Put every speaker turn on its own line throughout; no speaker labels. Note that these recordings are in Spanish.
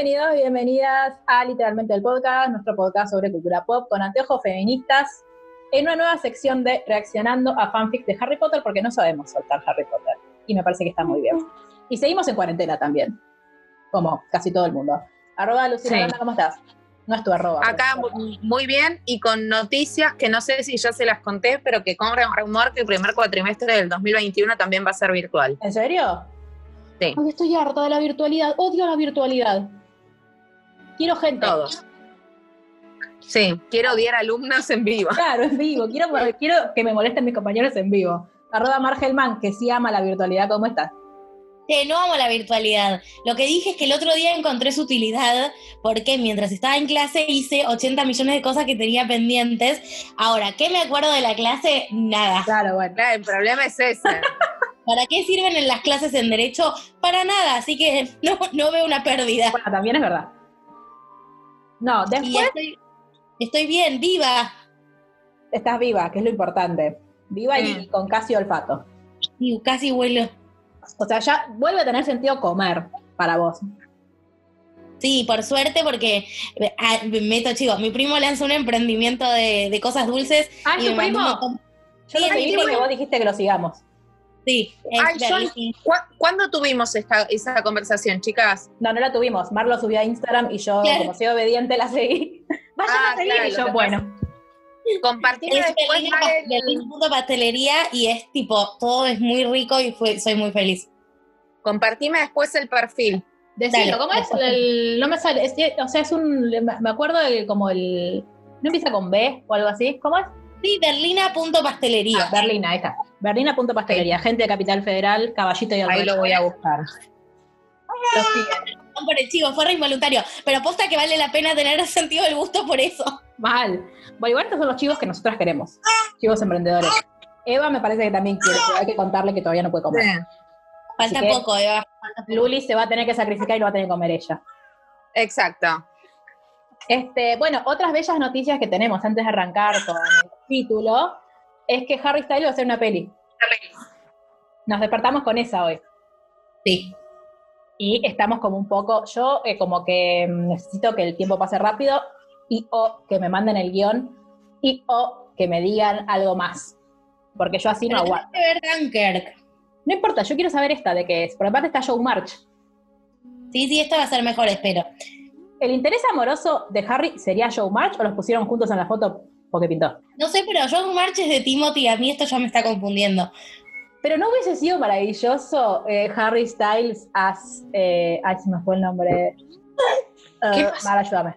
Bienvenidos, bienvenidas a Literalmente el Podcast, nuestro podcast sobre cultura pop con anteojos feministas, en una nueva sección de reaccionando a fanfic de Harry Potter, porque no sabemos soltar Harry Potter. Y me parece que está muy bien. Y seguimos en cuarentena también, como casi todo el mundo. Arroba Lucina,
Sí.
¿cómo estás? No es tu arroba.
Acá muy bien y con noticias que no sé si ya se las conté, pero que con rumor que el primer cuatrimestre del 2021 también va a ser virtual.
¿En serio?
Sí.
Ay, estoy harta de la virtualidad. Odio la virtualidad. Quiero gente.
Todos. Sí, quiero odiar alumnos en vivo.
Claro, en vivo. Quiero, quiero que me molesten mis compañeros en vivo. Arroba Margelman, que sí ama la virtualidad. ¿Cómo estás?
Eh, no amo la virtualidad. Lo que dije es que el otro día encontré su utilidad porque mientras estaba en clase hice 80 millones de cosas que tenía pendientes. Ahora, ¿qué me acuerdo de la clase? Nada.
Claro, bueno.
Claro, el problema es ese.
¿Para qué sirven en las clases en derecho? Para nada, así que no, no veo una pérdida.
Bueno, también es verdad. No, después
estoy, estoy bien, viva.
estás viva, que es lo importante. Viva y con casi olfato.
Y casi vuelo.
O sea, ya vuelve a tener sentido comer para vos.
Sí, por suerte, porque eh, ah, meto chicos. Mi primo lanzó un emprendimiento de, de cosas dulces.
Ah, ¿es
y
tu
me
primo? Yo lo seguí porque vos dijiste que lo sigamos.
Sí, es
Ay, yo-
Berlín.
¿Cu- ¿Cuándo tuvimos esta, esa conversación, chicas?
No, no la tuvimos. Mar lo subió a Instagram y yo,
Claro.
como soy obediente, la seguí. Vayan
Ah,
a seguir.
claro,
y yo, bueno.
Compartime
Es
después
Berlín,
Mare, el-
Berlín punto pastelería y es tipo, todo es muy rico y fue- soy muy feliz.
compartime después el perfil.
Decilo, ¿cómo es? El- no me sale. es- o sea, es un. Me acuerdo de como el. ¿No empieza con B o algo así? ¿Cómo es?
Sí, Berlina punto pastelería.
Ah, Berlina, ahí está. Berlina punto pastelería. Gente de Capital Federal, Caballito y
Ahí
Alrededor.
lo voy a buscar.
No por el chivo, fue re involuntario. Pero posta que vale la pena tener sentido del gusto por eso.
Mal. Bueno, igual estos son los chivos que nosotras queremos. Chivos emprendedores. Eva me parece que también quiere, pero hay que contarle que todavía no puede comer.
Sí,
Falta poco, Eva.
Luli se va a tener que sacrificar y lo va a tener que comer ella.
exacto.
Este, bueno, otras bellas noticias que tenemos antes de arrancar con el título es que Harry Styles va a hacer una peli. Nos despertamos con esa hoy.
Sí.
Y estamos como un poco, yo eh, como que mm, necesito que el tiempo pase rápido y o que me manden el guion y o que me digan algo más. Porque yo así no
Pero
aguanto.
ver.
No importa, yo quiero saber esta de qué es. Por aparte está Joe March.
Sí, sí, esto va a ser mejor, espero.
¿El interés amoroso de Harry sería Joe March o los pusieron juntos en la foto porque pintó?
No sé, pero John March es de Timothy, a mí esto ya me está confundiendo.
Pero no hubiese sido maravilloso eh, Harry Styles as. eh, ay, se me fue el nombre.
¿Qué
Eh? Mar, ayúdame.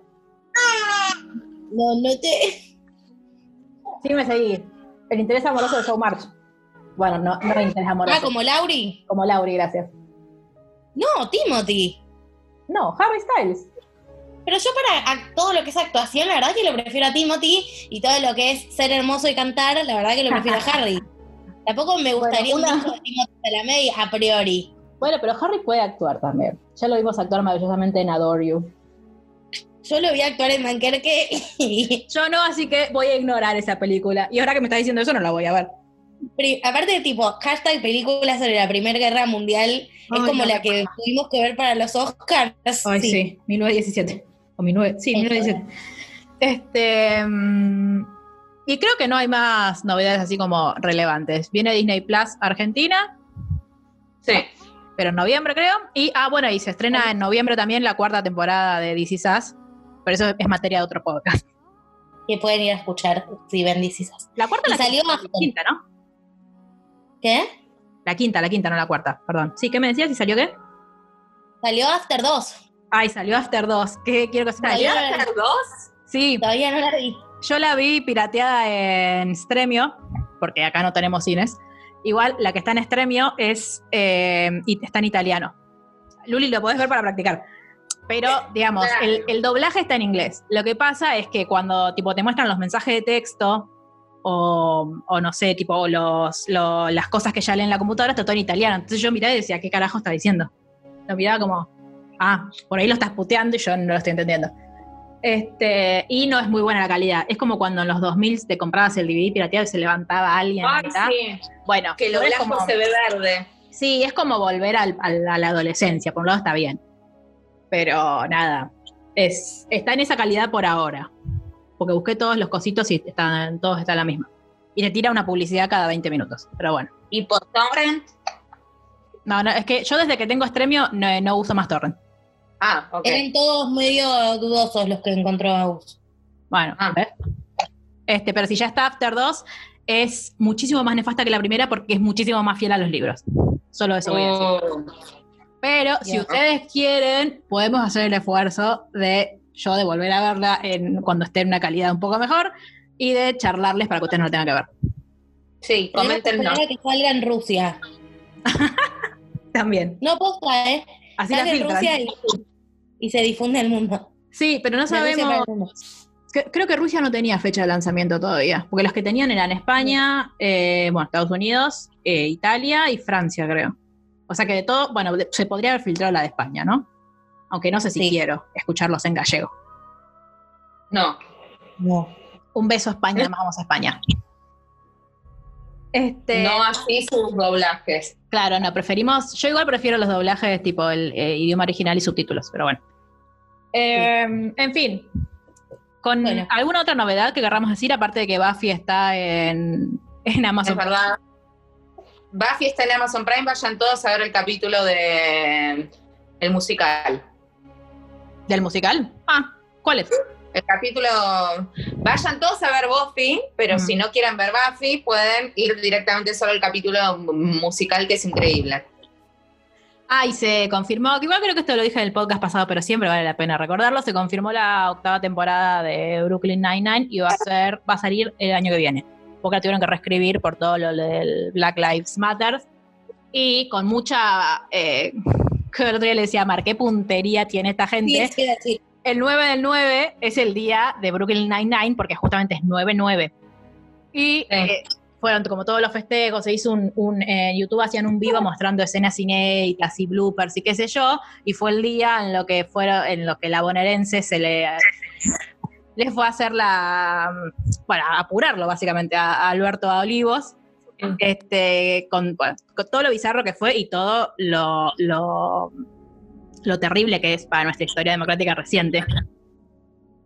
No, no te.
Sí, me seguí. El interés amoroso de Joe March. Bueno, no, no el interés amoroso.
Ah, como Lauri.
Como Lauri, gracias.
No, Timothy.
No, Harry Styles.
Pero yo para ac- todo lo que es actuación, la verdad que lo prefiero a Timothy y todo lo que es ser hermoso y cantar, la verdad que lo prefiero a Harry. Tampoco me gustaría
Bueno, una-
un disco de Timothy Chalamet a priori.
Bueno, pero Harry puede actuar también. Ya lo vimos actuar maravillosamente en Adore You.
Yo lo vi actuar en Dunkerque y
Yo no, así que voy a ignorar esa película. Y ahora que me estás diciendo eso, no la voy a ver.
pri- aparte de tipo hashtag película sobre la Primera Guerra Mundial, es como
no.
la que tuvimos que ver para los Oscars.
Ay, sí, 1917. O 19, sí, 1917. Este. mm, y creo que no hay más novedades así como relevantes. Viene Disney Plus Argentina,
Sí.
pero en noviembre creo. Y, ah, bueno, y se estrena en noviembre también la cuarta temporada de DC Sass. Pero eso es materia de otro podcast.
Que pueden ir a escuchar si ven Is Us.
La cuarta
Y
la
salió
la quinta, ¿no?
¿Qué?
La quinta, la quinta, no la cuarta, perdón. Sí, ¿qué me decías? ¿Y salió qué?
Salió After 2.
Ay, salió After 2. ¿Qué quiero que
Salió? After
dos?
Sí,
Todavía no la vi.
yo la vi pirateada en Stremio, porque acá no tenemos cines. Igual la que está en Stremio es eh, está en italiano. Luli, lo podés ver para practicar. Pero, digamos,
Claro.
el, el doblaje está en inglés. Lo que pasa es que cuando tipo, te muestran los mensajes de texto o, o no sé, tipo los, lo- las cosas que ya leen en la computadora, está todo en italiano. Entonces yo miraba y decía, ¿qué carajo está diciendo? Lo miraba como, ah, por ahí lo estás puteando y yo no lo estoy entendiendo. Este, y no es muy buena la calidad. Es como cuando en los 2000 te comprabas el DVD pirateado y se levantaba alguien.
Ay, sí.
Bueno,
Que lo blanco
como-
se ve verde.
Sí, es como volver al- al- a la adolescencia, por un lado está bien. Pero nada, es, está en esa calidad por ahora. Porque busqué todos los cositos y están, todos están la misma. Y te tira una publicidad cada 20 minutos. Pero bueno.
Y por torrent.
No, no, es que yo desde que tengo Stremio no, no uso más torrent.
Ah, ok.
Eran todos medio dudosos los que encontró Agus.
Bueno,
Ah.
¿ves? Este, pero si ya está After 2, es muchísimo más nefasta que la primera porque es muchísimo más fiel a los libros. Solo eso voy a decir.
Oh.
Pero si ustedes quieren, podemos hacer el esfuerzo de yo de volver a verla en, cuando esté en una calidad un poco mejor y de charlarles para que ustedes no lo tengan que ver.
Sí, comenten no.
que salga en Rusia.
También.
No posta, ¿eh?
Así la
Sale
filtran.
Rusia y, y se difunde el mundo.
Sí, pero no sabemos. Creo que Rusia no tenía fecha de lanzamiento todavía, porque los que tenían eran España, eh, bueno, Estados Unidos, eh, Italia y Francia, creo. O sea que de todo, bueno, se podría haber filtrado la de España, ¿no? Aunque no sé si
Sí.
quiero escucharlos en gallego.
No.
No.
Un beso a España, además vamos a España. Este,
No así sus doblajes.
Claro, no, preferimos. Yo igual prefiero los doblajes tipo el eh, idioma original y subtítulos, pero bueno. Eh, En fin. ¿Con
Bueno.
alguna otra novedad que querramos decir, aparte de que Buffy está en, en
Es
Amazon?
verdad. Buffy está en Amazon Prime, vayan todos a ver el capítulo de el musical.
¿Del musical? Ah, ¿cuál es?
El capítulo. Vayan todos a ver Buffy, pero
Mm.
si no quieren ver Buffy, pueden ir directamente solo al capítulo musical, que es increíble.
Ah, y se confirmó, que igual creo que esto lo dije en el podcast pasado, pero siempre vale la pena recordarlo. Se confirmó la octava temporada de Brooklyn Nine-Nine y va a ser, va a salir el año que viene. Porque la tuvieron que reescribir por todo lo del Black Lives Matter. Y con mucha. Eh, que el otro día le decía, Mar, qué puntería tiene esta
Sí,
gente.
es que decir,
El 9 del 9 es el día de Brooklyn Nine-Nine, porque justamente es 9-9. Y eh, fueron como todos los festejos, se hizo un, un en YouTube hacían un vivo mostrando escenas inéditas y bloopers y qué sé yo, y fue el día en lo que fueron, en lo que la bonaerense se le les fue a hacer la bueno, a apurarlo básicamente a, a Alberto a Olivos. Este, con, bueno, con todo lo bizarro que fue y todo lo, lo, lo terrible que es para nuestra historia democrática reciente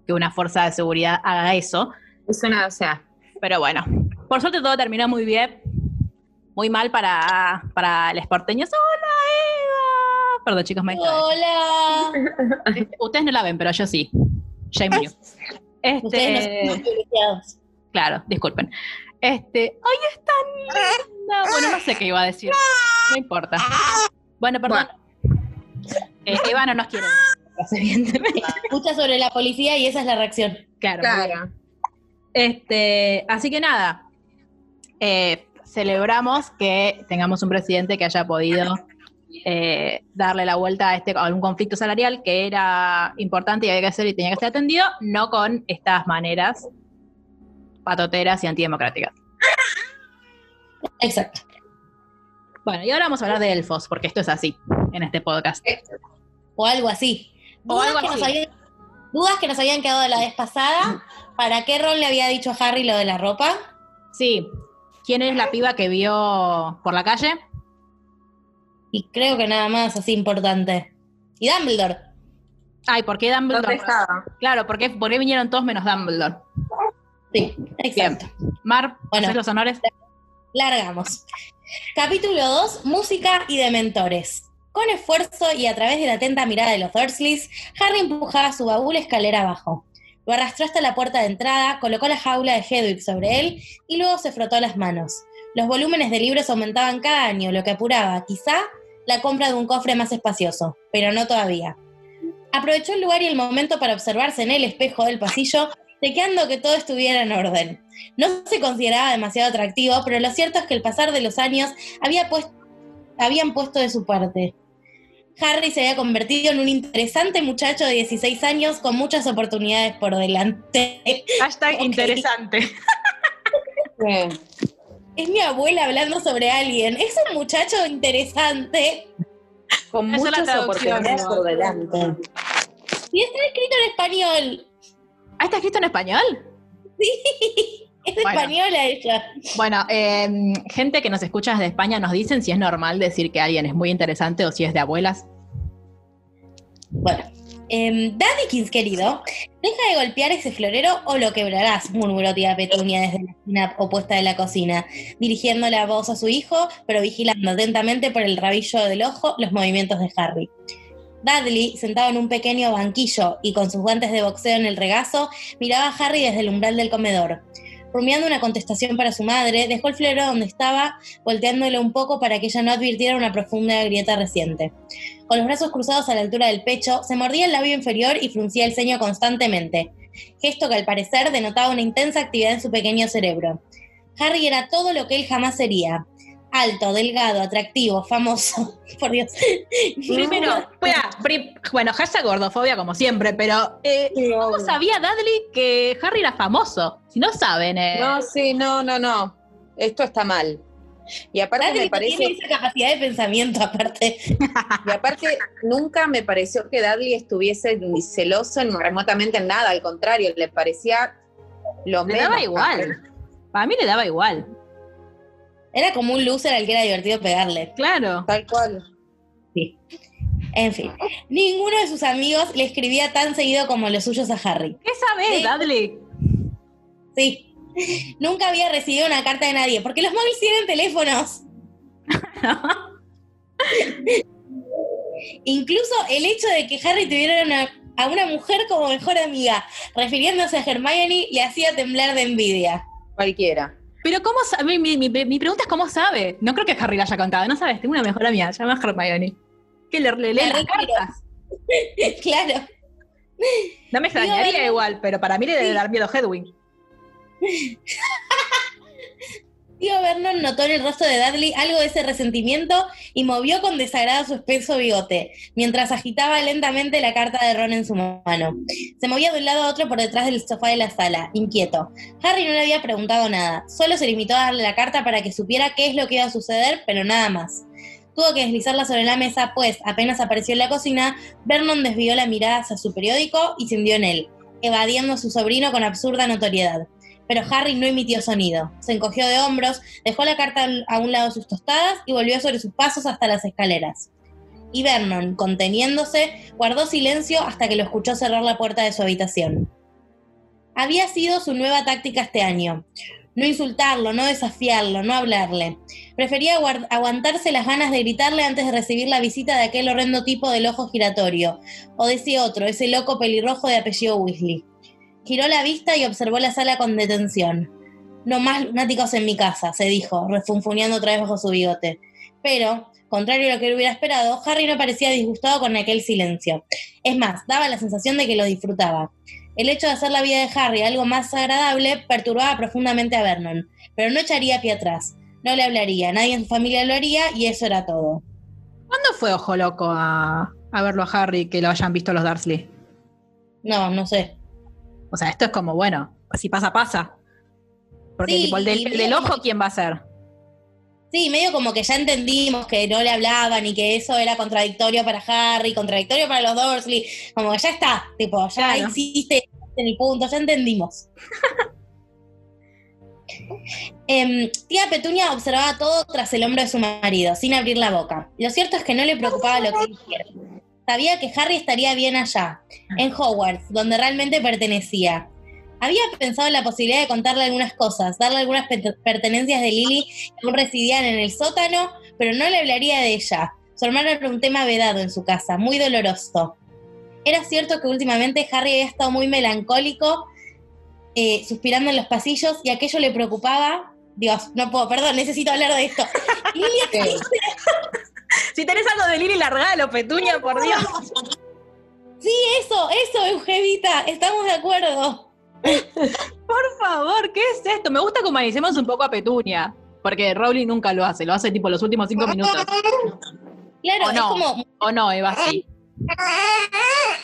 que una fuerza de seguridad haga eso.
Es una, o sea,
Pero bueno, por suerte todo terminó muy bien. Muy mal para, para el esporteño. ¡Hola, Eva! Perdón, chicos, me.
Hola.
Ustedes no la ven, pero yo sí. Shame on you.
Ustedes no
Este,
son privilegiados.
claro, disculpen. Este, ¡ay, es tan linda! Bueno, no sé qué iba a decir. No importa. Bueno, perdón. Eh, Eva no nos quiere. Evidentemente.
Escucha sobre la policía y esa es la reacción.
Claro.
claro.
Este, así que nada, eh, celebramos que tengamos un presidente que haya podido eh, darle la vuelta a, este, a un conflicto salarial que era importante y había que hacer y tenía que ser atendido, no con estas maneras patoteras y antidemocráticas.
Exacto.
Bueno, y ahora vamos a hablar de elfos, porque esto es así en este podcast.
O algo así.
O
Dudas,
algo
que
así.
Nos habían, dudas que nos habían quedado de la vez pasada. ¿Para qué Ron le había dicho a Harry lo de la ropa?
Sí, ¿quién es la piba que vio por la calle?
Y creo que nada más así importante. Y Dumbledore.
Ay, ¿por qué
¿Dónde
Dumbledore?
estaba?
Claro, ¿por qué, por qué vinieron todos menos Dumbledore?
Sí, exacto.
Mar,
Bueno.
¿haces los honores?
Largamos. Capítulo 2, música y dementores. Con esfuerzo y a través de la atenta mirada de los Dursleys, Harry empujaba su baúl escalera abajo. Lo arrastró hasta la puerta de entrada, colocó la jaula de Hedwig sobre él y luego se frotó las manos. Los volúmenes de libros aumentaban cada año, lo que apuraba, quizá, la compra de un cofre más espacioso, pero no todavía. Aprovechó el lugar y el momento para observarse en el espejo del pasillo, chequeando que todo estuviera en orden. No se consideraba demasiado atractivo, pero lo cierto es que el pasar de los años había habían puesto de su parte. Harry se había convertido en un interesante muchacho de 16 años con muchas oportunidades por delante.
Hashtag interesante.
Sí.
Es mi abuela hablando sobre alguien. Es un muchacho interesante.
Con muchas oportunidades
¿no?
por delante.
Y está escrito en español.
¿Ah, está escrito en español?
Es
Bueno.
española ella.
Bueno, eh, gente que nos escucha desde España nos dicen si es normal decir que alguien es muy interesante o si es de abuelas.
Bueno. em, Daddykins, querido, deja de golpear ese florero o lo quebrarás, murmuró tía Petunia desde la esquina opuesta de la cocina, dirigiendo la voz a su hijo, pero vigilando atentamente por el rabillo del ojo los movimientos de Harry. Dudley, sentado en un pequeño banquillo y con sus guantes de boxeo en el regazo, miraba a Harry desde el umbral del comedor. Rumiando una contestación para su madre, dejó el florero donde estaba, volteándole un poco para que ella no advirtiera una profunda grieta reciente. Con los brazos cruzados a la altura del pecho, se mordía el labio inferior y fruncía el ceño constantemente, gesto que al parecer denotaba una intensa actividad en su pequeño cerebro. Harry era todo lo que él jamás sería. Alto, delgado, atractivo, famoso. Por Dios.
Primero, espera, pri- bueno, hashtag gordofobia como siempre, pero eh, ¿cómo sabía Dudley que Harry era famoso? Si no saben, eh.
No, sí, no, no, no. Esto está mal. Y aparte
Dudley
me parece,
tiene esa capacidad de pensamiento, aparte.
y aparte nunca me pareció que Dudley estuviese ni celoso ni remotamente en nada, al contrario, le parecía lo
le
menos.
daba igual. Para mí le daba igual.
Era como un loser al que era divertido pegarle.
Claro.
Tal cual.
En fin, ninguno de sus amigos le escribía tan seguido como los suyos a Harry.
¿Qué sabes,
Sí.
Dudley?
Sí. Nunca había recibido una carta de nadie, porque los móviles tienen teléfonos. Incluso el hecho de que Harry tuviera una- a una mujer como mejor amiga, refiriéndose a Hermione, le hacía temblar de envidia.
Cualquiera.
Pero ¿cómo sabe? Mi, mi- mi pregunta es ¿cómo sabe? No creo que Harry le haya contado. No sabes, tengo una mejor amiga, se llama Hermione. Que le, le lee las cartas.
claro.
No me extrañaría igual, pero para mí le debe dar miedo Hedwig.
Tío Vernon notó en el rostro de Dudley algo de ese resentimiento y movió con desagrado su espeso bigote, mientras agitaba lentamente la carta de Ron en su mano. Se movía de un lado a otro por detrás del sofá de la sala, inquieto. Harry no le había preguntado nada, solo se limitó a darle la carta para que supiera qué es lo que iba a suceder, pero nada más. Tuvo que deslizarla sobre la mesa, pues apenas apareció en la cocina, Vernon desvió la mirada hacia su periódico y se hundió en él, evadiendo a su sobrino con absurda notoriedad pero Harry no emitió sonido. Se encogió de hombros, dejó la carta a un lado sus tostadas y volvió sobre sus pasos hasta las escaleras. Y Vernon, conteniéndose, guardó silencio hasta que lo escuchó cerrar la puerta de su habitación. Había sido su nueva táctica este año. No insultarlo, no desafiarlo, no hablarle. Prefería aguantarse las ganas de gritarle antes de recibir la visita de aquel horrendo tipo del ojo giratorio, o de ese otro, ese loco pelirrojo de apellido Weasley. Giró la vista y observó la sala con detención. No más lunáticos en mi casa, se dijo, refunfuneando otra vez bajo su bigote. Pero, contrario a lo que él hubiera esperado, Harry no parecía disgustado con aquel silencio. Es más, daba la sensación de que lo disfrutaba. El hecho de hacer la vida de Harry algo más agradable perturbaba profundamente a Vernon, pero no echaría pie atrás. No le hablaría, nadie en su familia lo haría y eso era todo.
¿Cuándo fue Ojo Loco a, a verlo a Harry que lo hayan visto los Dursley?
No, no sé.
O sea, esto es como, bueno, si pasa, pasa. Porque
Sí,
tipo, el del, el ojo, ¿quién va a ser?
Sí, medio como que ya entendimos que no le hablaban y que eso era contradictorio para Harry, contradictorio para los Dursley. Como que ya está, tipo, ya
Claro.
existe en el punto, ya entendimos. Em, tía Petunia observaba todo tras el hombro de su marido, sin abrir la boca. Lo cierto es que no le preocupaba lo que dijera. Sabía que Harry estaría bien allá, en Hogwarts, donde realmente pertenecía. Había pensado en la posibilidad de contarle algunas cosas, darle algunas pe- pertenencias de Lily que aún residían en el sótano, pero no le hablaría de ella. Su hermano era un tema vedado en su casa, muy doloroso. Era cierto que últimamente Harry había estado muy melancólico, eh, suspirando en los pasillos, y aquello le preocupaba. Dios, no puedo, perdón, necesito hablar de esto. Lily.
Si tenés algo de Lily, largalo, Petunia, por Dios.
Sí, eso, eso, Eugevita, estamos de acuerdo.
Por favor, ¿qué es esto? Me gusta que humanicemos un poco a Petunia. Porque Rowling nunca lo hace, lo hace tipo los últimos cinco minutos.
Claro,
¿O
es
no?
como,
¿O no, Eva? Sí.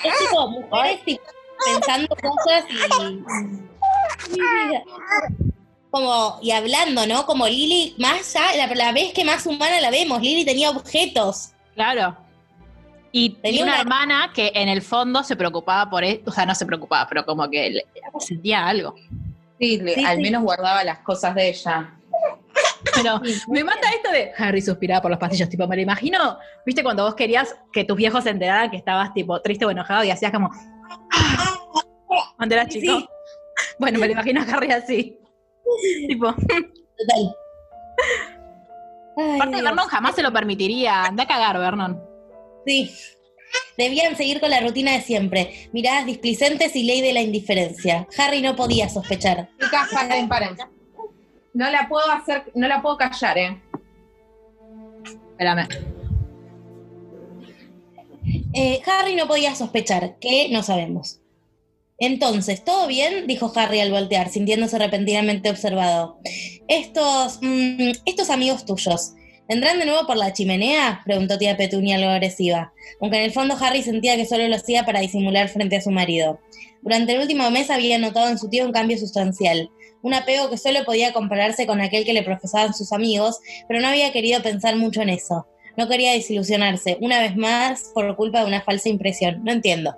es tipo mujeres tipo, pensando cosas y. Como, y hablando, ¿no? Como Lili, más ya, la, la vez que más humana la vemos, Lili tenía objetos.
Claro. Y
Tenía
una,
una-
hermana que en el fondo se preocupaba por esto, o sea, no se preocupaba, pero como que le- sentía algo.
Sí, le-
Sí,
al
sí.
menos guardaba las cosas de ella.
Pero me mata esto de Harry suspiraba por los pasillos, tipo, me lo imagino, viste, cuando vos querías que tus viejos se enteraran que estabas tipo triste o enojado y hacías como cuando eras chico.
sí.
Bueno, me lo imagino a Harry así. tipo,
Total. Ay,
aparte
Dios.
Vernon jamás se lo permitiría. Anda a cagar, Vernon.
Sí. Debían seguir con la rutina de siempre. Miradas displicentes y ley de la indiferencia. Harry no podía sospechar.
Chicas, paren, paren. No la puedo hacer, no la puedo callar, ¿eh?
Espérame.
Eh, Harry no podía sospechar, que no sabemos. Entonces, ¿todo bien? dijo Harry al voltear, sintiéndose repentinamente observado. Estos, mm, estos amigos tuyos, ¿vendrán de nuevo por la chimenea? preguntó tía Petunia algo agresiva, aunque en el fondo Harry sentía que solo lo hacía para disimular frente a su marido. Durante el último mes había notado en su tío un cambio sustancial, un apego que solo podía compararse con aquel que le profesaban sus amigos, pero no había querido pensar mucho en eso. No quería desilusionarse, una vez más, por culpa de una falsa impresión. No entiendo.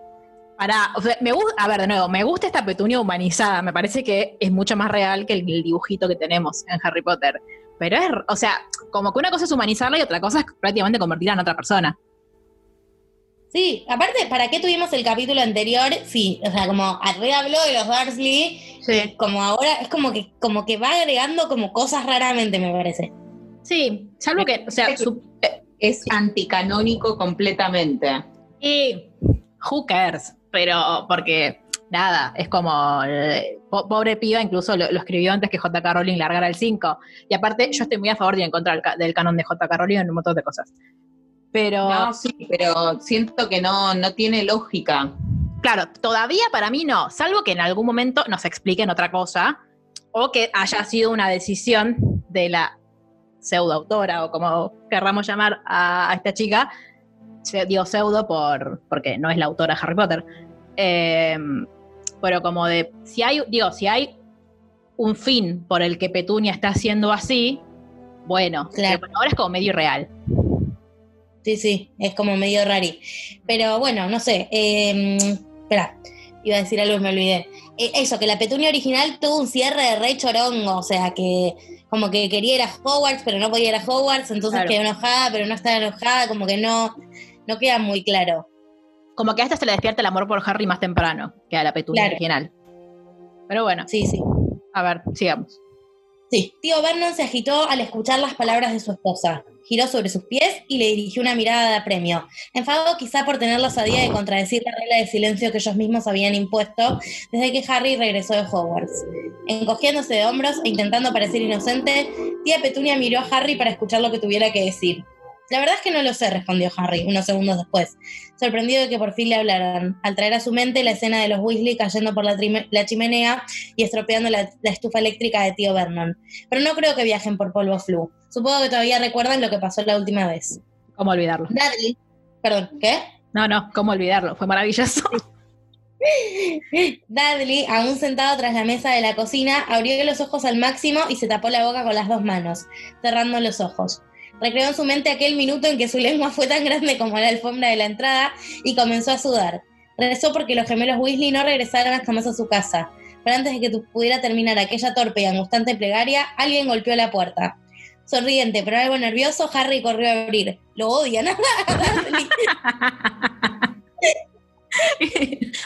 Pará, o sea, me gusta, a ver, de nuevo, me gusta esta petunia humanizada, me parece que es mucho más real que el, el dibujito que tenemos en Harry Potter. Pero es, o sea, como que una cosa es humanizarla y otra cosa es prácticamente convertirla en otra persona.
Sí, aparte, ¿para qué tuvimos el capítulo anterior? Sí, o sea, como re habló de los Dursley,
Sí.
como ahora es como que, como que va agregando como cosas raramente, me parece.
Sí, salvo que, o sea, su-
Es anticanónico completamente.
y who cares, pero porque nada, es como eh, po- pobre piba, incluso lo, lo escribió antes que J.K. Rowling largara el 5. Y aparte, yo estoy muy a favor y en contra del, ca- del canon de J.K. Rowling en un montón de cosas. Pero
No, sí, pero siento que no, no tiene lógica.
Claro, todavía para mí no, salvo que en algún momento nos expliquen otra cosa o que haya sido una decisión de la pseudoautora o como querramos llamar a, a esta chica, se digo pseudo por, porque no es la autora de Harry Potter, Eh, pero como de, si hay, digo, si hay un fin por el que Petunia está haciendo así, bueno,
Claro.
pero ahora es como medio irreal.
Sí, sí, es como medio rari. Pero bueno, no sé. Eh, espera, iba a decir algo y me olvidé. Eh, eso, que la Petunia original tuvo un cierre de rey chorongo, o sea, que como que quería ir a Hogwarts, pero no podía ir a Hogwarts, entonces
Claro.
quedó enojada, pero no estaba enojada, como que no, no queda muy claro.
Como que a esta se le despierta el amor por Harry más temprano que a la Petunia
Claro.
original. Pero bueno,
Sí, sí.
a ver, sigamos.
Sí, tío Vernon se agitó al escuchar las palabras de su esposa. Giró sobre sus pies y le dirigió una mirada de apremio. Enfadado quizá por tener la osadía de contradecir la regla de silencio que ellos mismos habían impuesto desde que Harry regresó de Hogwarts. Encogiéndose de hombros e intentando parecer inocente, tía Petunia miró a Harry para escuchar lo que tuviera que decir. La verdad es que no lo sé, respondió Harry unos segundos después, sorprendido de que por fin le hablaran, al traer a su mente la escena de los Weasley cayendo por la, chimenea y estropeando la- la estufa eléctrica de tío Vernon pero no creo que viajen por polvo flu. Supongo que todavía recuerdan lo que pasó la última vez.
¿Cómo olvidarlo?
Dudley. Perdón, ¿qué?
No, no, ¿cómo olvidarlo? Fue maravilloso.
Dudley, aún sentado tras la mesa de la cocina, abrió los ojos al máximo y se tapó la boca con las dos manos, cerrando los ojos. Recreó en su mente aquel minuto en que su lengua fue tan grande como la alfombra de la entrada y comenzó a sudar. Rezó porque los gemelos Weasley no regresaran jamás a su casa. Pero antes de que pudiera terminar aquella torpe y angustiante plegaria, alguien golpeó la puerta. Sonriente, pero algo nervioso, Harry corrió a abrir. Lo odian.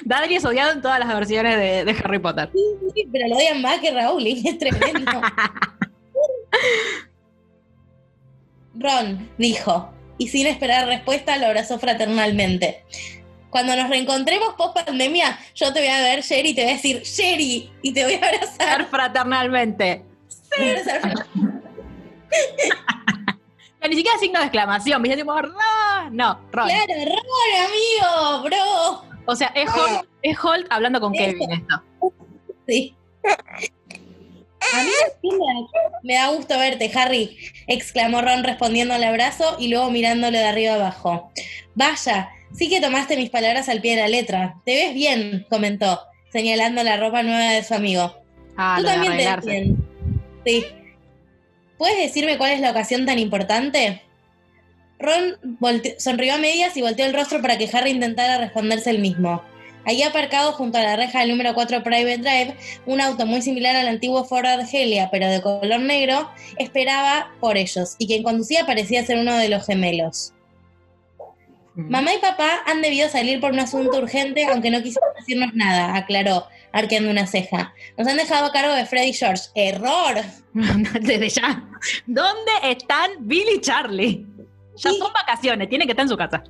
Dudley
es odiado en todas las versiones de, de Harry Potter.
Sí, pero lo odian más que Rowling, es tremendo. Ron dijo, y sin esperar respuesta lo abrazó fraternalmente. Cuando nos reencontremos post pandemia, yo te voy a ver, Sherry, y te voy a decir, Sherry, y te voy a abrazar.
Ser fraternalmente.
a abrazar.
No, ni siquiera signo de exclamación, ¿viste? Tipo, Ron. No, Ron.
Claro, Ron, amigo, bro.
O sea, es Holt, es Holt hablando con Kevin esto.
Sí. A mí me da, me da gusto verte, Harry, exclamó Ron respondiendo al abrazo y luego mirándole de arriba abajo. Vaya, sí que tomaste mis palabras al pie de la letra. Te ves bien, comentó, señalando la ropa nueva de su amigo.
Ah,
Tú también te ves bien. Sí. ¿Puedes decirme cuál es la ocasión tan importante? Ron sonrió a medias y volteó el rostro para que Harry intentara responderse el mismo. Allí aparcado junto a la reja del número 4 Private Drive, un auto muy similar al antiguo Ford Argelia, pero de color negro, esperaba por ellos, y quien conducía parecía ser uno de los gemelos.
Mm.
Mamá y papá han debido salir por un asunto urgente, aunque no quisieron decirnos nada, aclaró, arqueando una ceja. Nos han dejado a cargo de Freddy George. ¡Error!
Desde ya. ¿Dónde están Billy y Charlie? Ya
Sí.
son vacaciones, tiene que estar en su casa.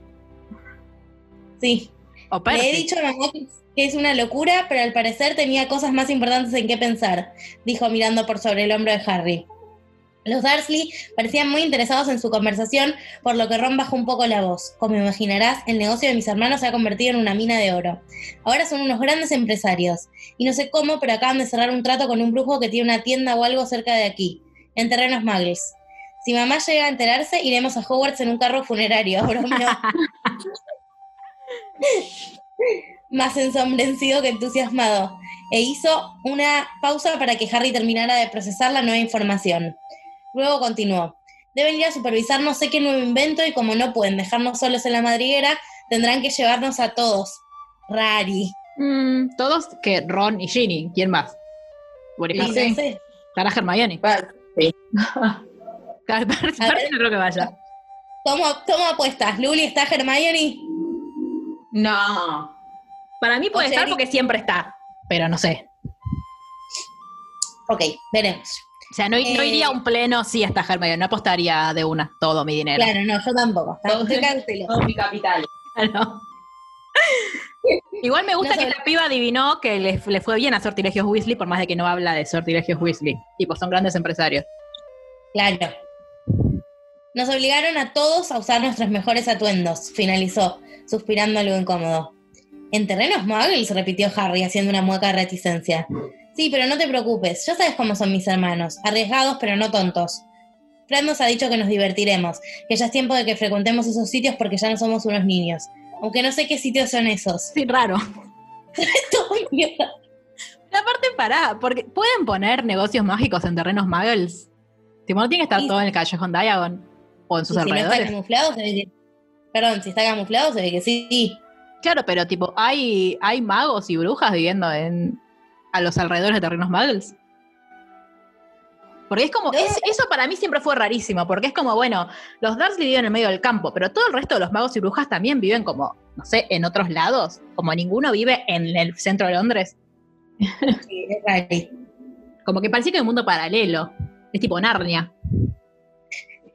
Sí,
O
le he dicho a mamá que es una locura, pero al parecer tenía cosas más importantes en qué pensar, dijo mirando por sobre el hombro de Harry. Los Dursley parecían muy interesados en su conversación, por lo que Ron bajó un poco la voz. Como imaginarás, el negocio de mis hermanos se ha convertido en una mina de oro. Ahora son unos grandes empresarios. Y no sé cómo, pero acaban de cerrar un trato con un brujo que tiene una tienda o algo cerca de aquí, en terrenos muggles. Si mamá llega a enterarse, iremos a Hogwarts en un carro funerario, bromeó. Más ensombrecido que entusiasmado. E hizo una pausa para que Harry terminara de procesar la nueva información. Luego continuó. Deben ir a supervisar no sé qué nuevo invento y como no pueden dejarnos solos en la madriguera, tendrán que llevarnos a todos. Rari.
Mm, todos que Ron y Ginny. ¿Quién más? Estará Hermione. Percy no creo que vaya.
Tomo, tomo apuestas. ¿Luli está Hermione?
No.
Para mí puede
O sea,
estar porque siempre está. Pero no sé.
Ok, veremos.
O sea, no, no
Eh.
iría a un pleno si está Hermione. No apostaría de una todo mi dinero.
Claro, no, yo tampoco. Cautelosa.
Todo mi capital.
Claro. Igual me gusta
No
que la piba adivinó que le, le fue bien a Sortilegios Weasley, por más de que no habla de Sortilegios Weasley. Tipo, son grandes empresarios.
Claro. Nos obligaron a todos a usar nuestros mejores atuendos, finalizó, suspirando algo incómodo. En terrenos muggles, repitió Harry, haciendo una mueca de reticencia. Sí, pero no te preocupes, ya sabes cómo son mis hermanos, arriesgados pero no tontos. Fred nos ha dicho que nos divertiremos, que ya es tiempo de que frecuentemos esos sitios porque ya no somos unos niños. Aunque no sé qué sitios son esos.
Sí, raro. Y aparte, pará, porque ¿pueden poner negocios mágicos en terrenos muggles? Tipo, no tiene que estar
Sí.
todo en el callejón Diagon o en sus
Y si no está
alrededores.
camuflado, se ve que... Perdón, si está camuflado, se ve que sí.
claro, pero tipo, ¿hay, hay magos y brujas viviendo en, a los alrededores de terrenos muggles. Porque es como, es- eso para mí siempre fue rarísimo, porque es como, bueno, los Dursley viven en el medio del campo, pero todo el resto de los magos y brujas también viven como, no sé, en otros lados, como ninguno vive en el centro de Londres.
Sí, es rari.
Como que parecía que hay un mundo paralelo. Es tipo Narnia.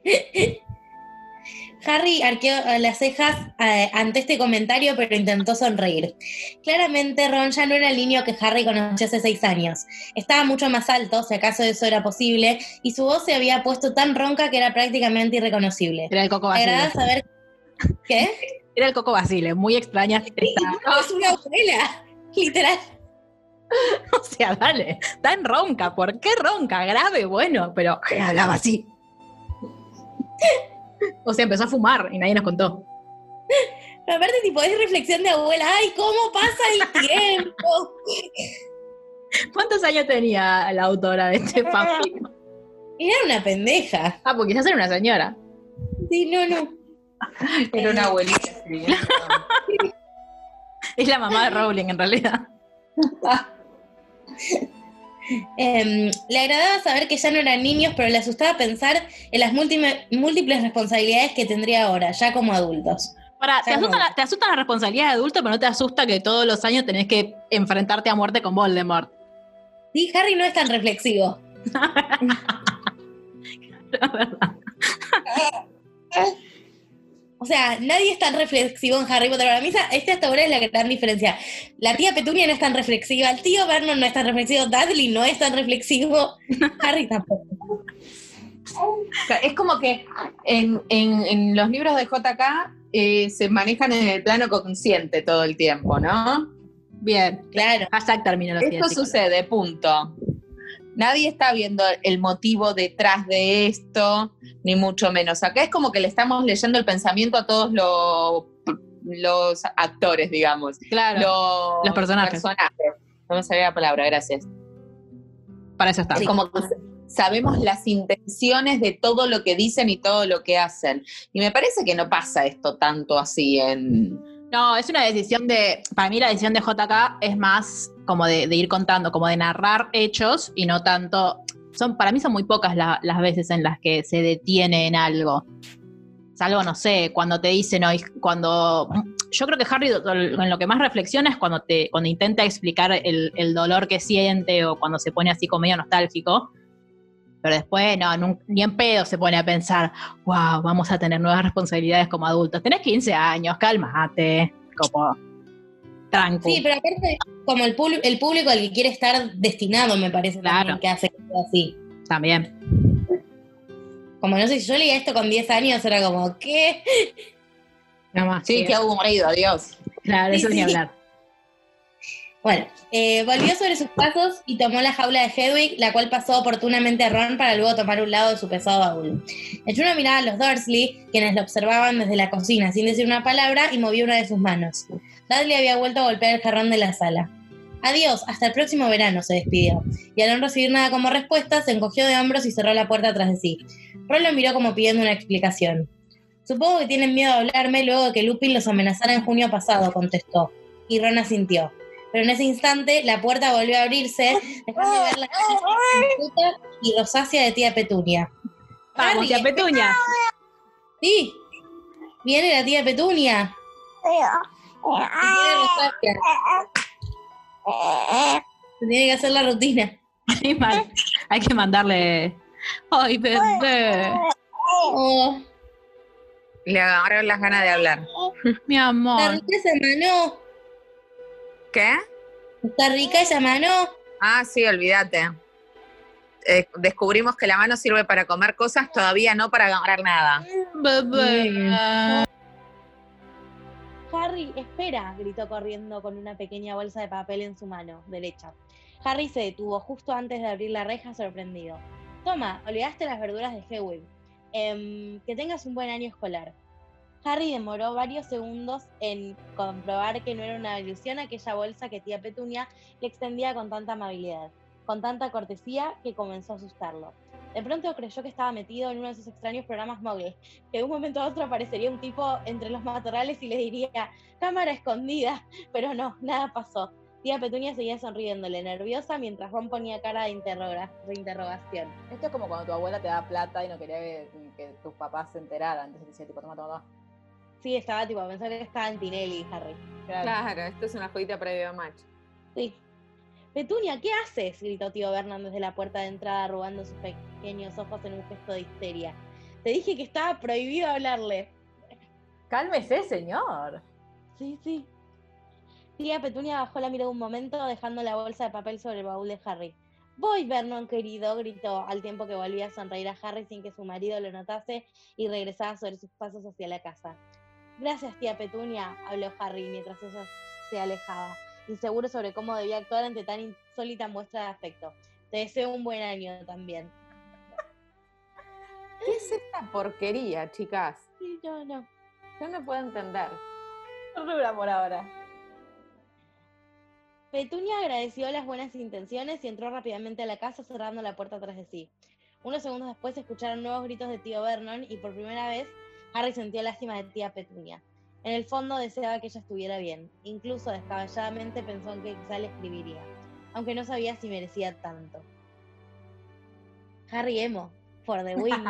Harry arqueó las cejas eh, ante este comentario, pero intentó sonreír. Claramente Ron ya no era el niño que Harry conoció hace seis años. Estaba mucho más alto, si acaso eso era posible, y su voz se había puesto tan ronca que era prácticamente irreconocible.
Era el Coco Basile.
saber... ¿Qué?
Era el Coco Basile, muy extraña.
Es una abuela, literal.
O sea, dale, tan ronca. ¿Por qué ronca? Grave, bueno, pero hablaba así. O sea, empezó a fumar y nadie nos contó.
Pero aparte, tipo, es reflexión de abuela. ¡Ay, cómo pasa el tiempo!
¿Cuántos años tenía la autora de este fanfic?
Era una pendeja.
Ah, porque quizás era una señora.
Sí, no, no.
Era una abuelita.
Es la mamá de Rowling, en realidad.
Em, le agradaba saber que ya no eran niños, pero le asustaba pensar en las múltiples responsabilidades que tendría ahora, ya como adultos.
Para, te,
no.
la- te asustan las responsabilidades de adulto, pero no te asusta que todos los años tenés que enfrentarte a muerte con Voldemort.
Sí, Harry no es tan reflexivo.
La verdad.
O sea, nadie es tan reflexivo en Harry Potter. Para mí, esta hasta ahora es la gran diferencia. La tía Petunia no es tan reflexiva, el tío Vernon no es tan reflexivo, Dudley no es tan reflexivo, Harry tampoco.
Es como que en, en- en los libros de JK eh, se manejan en el plano consciente todo el tiempo, ¿no?
Bien.
Claro.
Hashtag terminología.
Esto sucede, punto. Nadie está viendo el motivo detrás de esto, ni mucho menos. Acá es como que le estamos leyendo el pensamiento a todos los, los actores, digamos.
Claro.
Los,
Los personajes.
No me sabía la palabra, gracias.
Para eso está.
Es como que sabemos las intenciones de todo lo que dicen y todo lo que hacen. Y me parece que no pasa esto tanto así en...
No, es una decisión de. Para mí, la decisión de JK es más como de, de ir contando, como de narrar hechos y no tanto. Son, para mí son muy pocas la- las veces en las que se detiene en algo. Salvo, no sé, cuando te dicen, cuando. Yo creo que Harry en lo que más reflexiona es cuando te, cuando intenta explicar el, el dolor que siente o cuando se pone así como medio nostálgico. Pero después, no, ni en pedo se pone a pensar, wow, vamos a tener nuevas responsabilidades como adultos. Tenés 15 años, cálmate, como tranco.
Sí, pero aparte, como el, el público al que quiere estar destinado, me parece
Claro.
también que hace así.
También.
Como no sé, si yo leía esto con 10 años, era como, ¿qué?
Nada más.
Sí, qué aburrido, adiós.
Claro, eso
Sí,
ni
sí.
hablar.
Bueno, eh, volvió sobre sus pasos y tomó la jaula de Hedwig, la cual pasó oportunamente a Ron para luego tomar un lado de su pesado baúl. Echó una mirada a los Dursley, quienes lo observaban desde la cocina sin decir una palabra, y movió una de sus manos. Dudley había vuelto a golpear el jarrón de la sala. Adiós, hasta el próximo verano, se despidió. Y al no recibir nada como respuesta, se encogió de hombros y cerró la puerta tras de sí. Ron lo miró como pidiendo una explicación. Supongo que tienen miedo de hablarme luego de que Lupin los amenazara en junio pasado, contestó. Y Ron asintió. Pero en ese instante la puerta volvió a abrirse, dejando ver la cara y rosácea de tía Petunia.
Vamos, tía Petuña.
Sí, viene la tía Petunia. Tiene. Se tiene que hacer la rutina.
Ay, mal. Hay que mandarle. Ay, bebé.
Oh,
Le agarraron las ganas de hablar.
Mi amor.
rica esa mano.
¿Qué?
Está rica esa mano.
Ah, sí, olvídate. Eh, descubrimos que la mano sirve para comer cosas, todavía no para agarrar nada.
Bebé.
Harry, espera, gritó corriendo con una pequeña bolsa de papel en su mano derecha. Harry se detuvo justo antes de abrir la reja sorprendido. Toma, olvidaste las verduras de Hedwig. Em, que tengas un buen año escolar. Harry demoró varios segundos en comprobar que no era una ilusión aquella bolsa que tía Petunia le extendía con tanta amabilidad, con tanta cortesía que comenzó a asustarlo. De pronto creyó que estaba metido en uno de esos extraños programas móviles, que de un momento a otro aparecería un tipo entre los matorrales y le diría, cámara escondida, pero no, nada pasó. Tía Petunia seguía sonriéndole, nerviosa, mientras Ron ponía cara de, interroga- interrogación.
Esto es como cuando tu abuela te da plata y no quería que, que tus papás se enteraran. Entonces te decía, tipo, toma, toma, toma.
Sí, estaba tipo, pensaba que estaba en Tinelli, Harry.
Claro.
Claro, esto es una jodita previa match.
Sí. Petunia, ¿qué haces? gritó tío Vernon desde la puerta de entrada, arrugando sus pequeños ojos en un gesto de histeria. Te dije que estaba prohibido hablarle.
Cálmese, señor.
Sí, sí. Tía Petunia bajó la mirada un momento, dejando la bolsa de papel sobre el baúl de Harry. Voy, Vernon, querido, gritó, al tiempo que volvía a sonreír a Harry sin que su marido lo notase y regresaba sobre sus pasos hacia la casa. Gracias, tía Petunia, habló Harry mientras ella se alejaba, inseguro sobre cómo debía actuar ante tan insólita muestra de afecto. Te deseo un buen año también.
¿Qué es esta porquería, chicas?
Sí, yo no.
Yo no puedo entender.
Rubra por ahora.
Petunia agradeció las buenas intenciones y entró rápidamente a la casa cerrando la puerta tras de sí. Unos segundos después se escucharon nuevos gritos de tío Vernon y por primera vez Harry sintió lástima de tía Petunia. En el fondo deseaba que ella estuviera bien. Incluso descabelladamente pensó en que quizá le escribiría, aunque no sabía si merecía tanto. Harry Emo, for the win.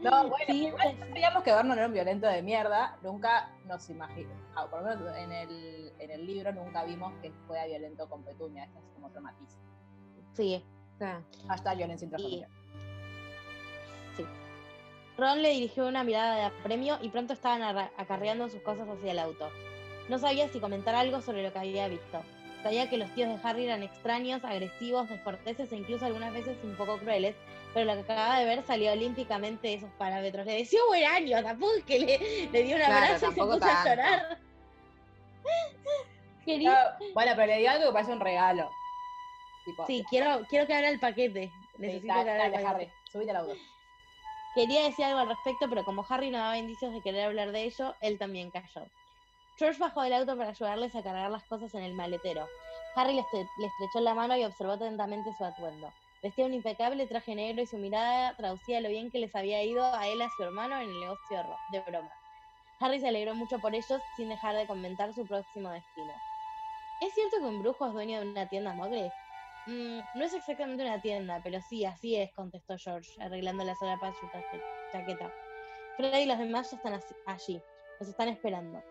No, bueno,
Sí,
igual sabíamos que Vernon era un violento de mierda. Nunca nos imaginamos, ah, por lo menos en el, en el libro nunca vimos que fuera violento con Petunia. Esto es como otro matiz.
sí,
Hashtag violencia intrafamiliar.
Ron le dirigió una mirada de apremio y pronto estaban acarreando sus cosas hacia el auto. No sabía si comentar algo sobre lo que había visto. Sabía que los tíos de Harry eran extraños, agresivos, descorteses e incluso algunas veces un poco crueles, pero lo que acababa de ver salía olímpicamente de esos parámetros. Le decía buen año, tampoco que le, le dio un
Claro,
abrazo y se puso a
tanto.
llorar. Quería,
No, bueno, pero le di algo que parece un regalo.
Tipo,
Sí, quiero, quiero que abra el paquete.
sí,
Necesito
dale,
que abra el paquete.
Harry, subite al auto.
Quería decir algo al respecto, pero como Harry no daba indicios de querer hablar de ello, él también cayó. George bajó del auto para ayudarles a cargar las cosas en el maletero. Harry le, estre- le estrechó la mano y observó atentamente su atuendo. Vestía un impecable traje negro y su mirada traducía lo bien que les había ido a él y a su hermano en el negocio de, ro- de bromas. Harry se alegró mucho por ellos sin dejar de comentar su próximo destino. ¿Es cierto que un brujo es dueño de una tienda mogre? "Mm, no es exactamente una tienda, pero sí, así es, contestó George, arreglando la solapa de su chaqueta. Freddy y los demás ya están allí, los están esperando.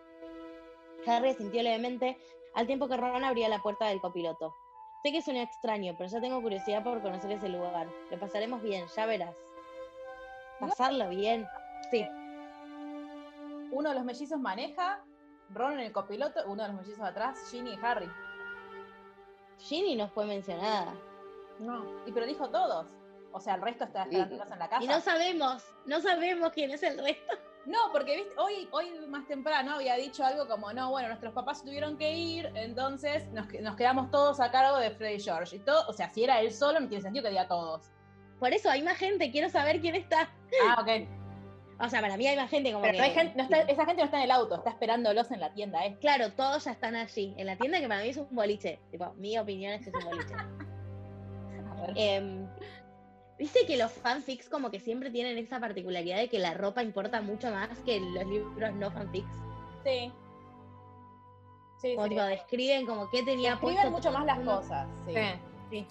Harry sintió levemente al tiempo que Ron abría la puerta del copiloto. Sé que suena extraño, pero ya tengo curiosidad por conocer ese lugar. Lo pasaremos bien, ya verás. ¿Pasarlo bien? Sí.
Uno de los mellizos maneja, Ron en el copiloto, uno de los mellizos atrás, Ginny y Harry.
Ginny no fue mencionada.
No. Y pero dijo todos. O sea, el resto está esperando en la casa.
Y no sabemos, no sabemos quién es el resto.
No, porque viste, hoy, hoy más temprano había dicho algo como, no, bueno, nuestros papás tuvieron que ir, entonces nos, nos quedamos todos a cargo de Freddy George. Y todo, o sea, si era él solo, no tiene sentido que diga todos.
Por eso hay más gente, quiero saber quién está.
Ah, ok.
O sea, para mí hay más gente como
Pero
que...
no hay gente, no está- esa gente no está en el auto, está esperándolos en la tienda, ¿eh?
Claro, todos ya están allí, en la tienda que para mí es un boliche. Tipo, mi opinión es que es un boliche. Viste que los fanfics como que siempre tienen esa particularidad de que la ropa importa mucho más que los libros no fanfics.
Sí. Sí,
Como
sí.
tipo describen como qué tenía
Escriben
puesto
mucho más las cosas. Sí.
Sí.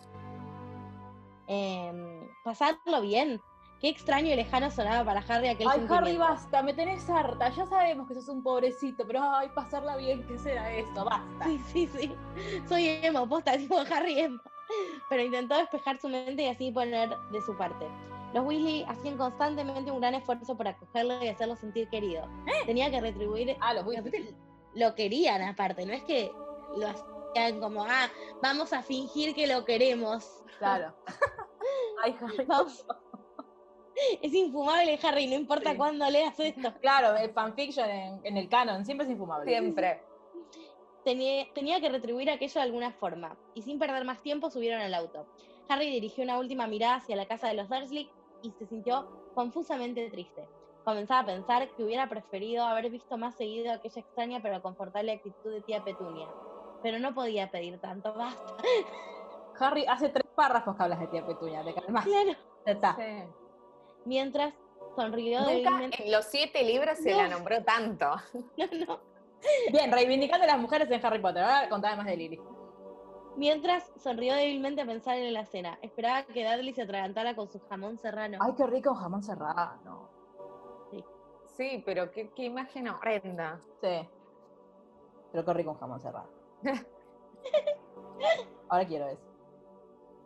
Em, pasarlo bien. Qué extraño y lejano sonaba para Harry aquel
Ay, Harry, basta, me tenés harta. Ya sabemos que sos un pobrecito, pero ay, pasarla bien, ¿qué será esto? Basta.
Sí, sí, sí. Soy emo, posta, tipo Harry emo. Pero intentó despejar su mente y así poner de su parte. Los Weasley hacían constantemente un gran esfuerzo por acogerlo y hacerlo sentir querido. Tenía que retribuir
Ah, los Weasley.
lo querían aparte, no es que lo hacían como, ah, vamos a fingir que lo queremos.
Claro. Ay, Harry.
Vamos. Es infumable, Harry, no importa
Sí.
cuándo leas esto.
Claro, el fanfiction en, en el canon siempre es infumable.
Siempre.
Tenía, tenía que retribuir aquello de alguna forma, y sin perder más tiempo subieron al auto. Harry dirigió una última mirada hacia la casa de los Dursley y se sintió confusamente triste. Comenzaba a pensar que hubiera preferido haber visto más seguido aquella extraña pero confortable actitud de tía Petunia. Pero no podía pedir tanto, basta.
Harry, hace tres párrafos que hablas de tía Petunia, te calmas.
Claro.
Ya está.
Sí.
Mientras sonrió
Nunca
débilmente.
en los siete libros se la nombró tanto.
No, no.
Bien, reivindicando a las mujeres en Harry Potter. Ahora contame más de Lily.
Mientras sonrió débilmente a pensar en la cena. Esperaba que Dudley se atragantara con su jamón serrano.
Ay, qué rico un jamón serrano.
Sí, pero qué, qué imagen horrenda.
Sí. Pero qué rico un jamón serrano. Ahora quiero eso.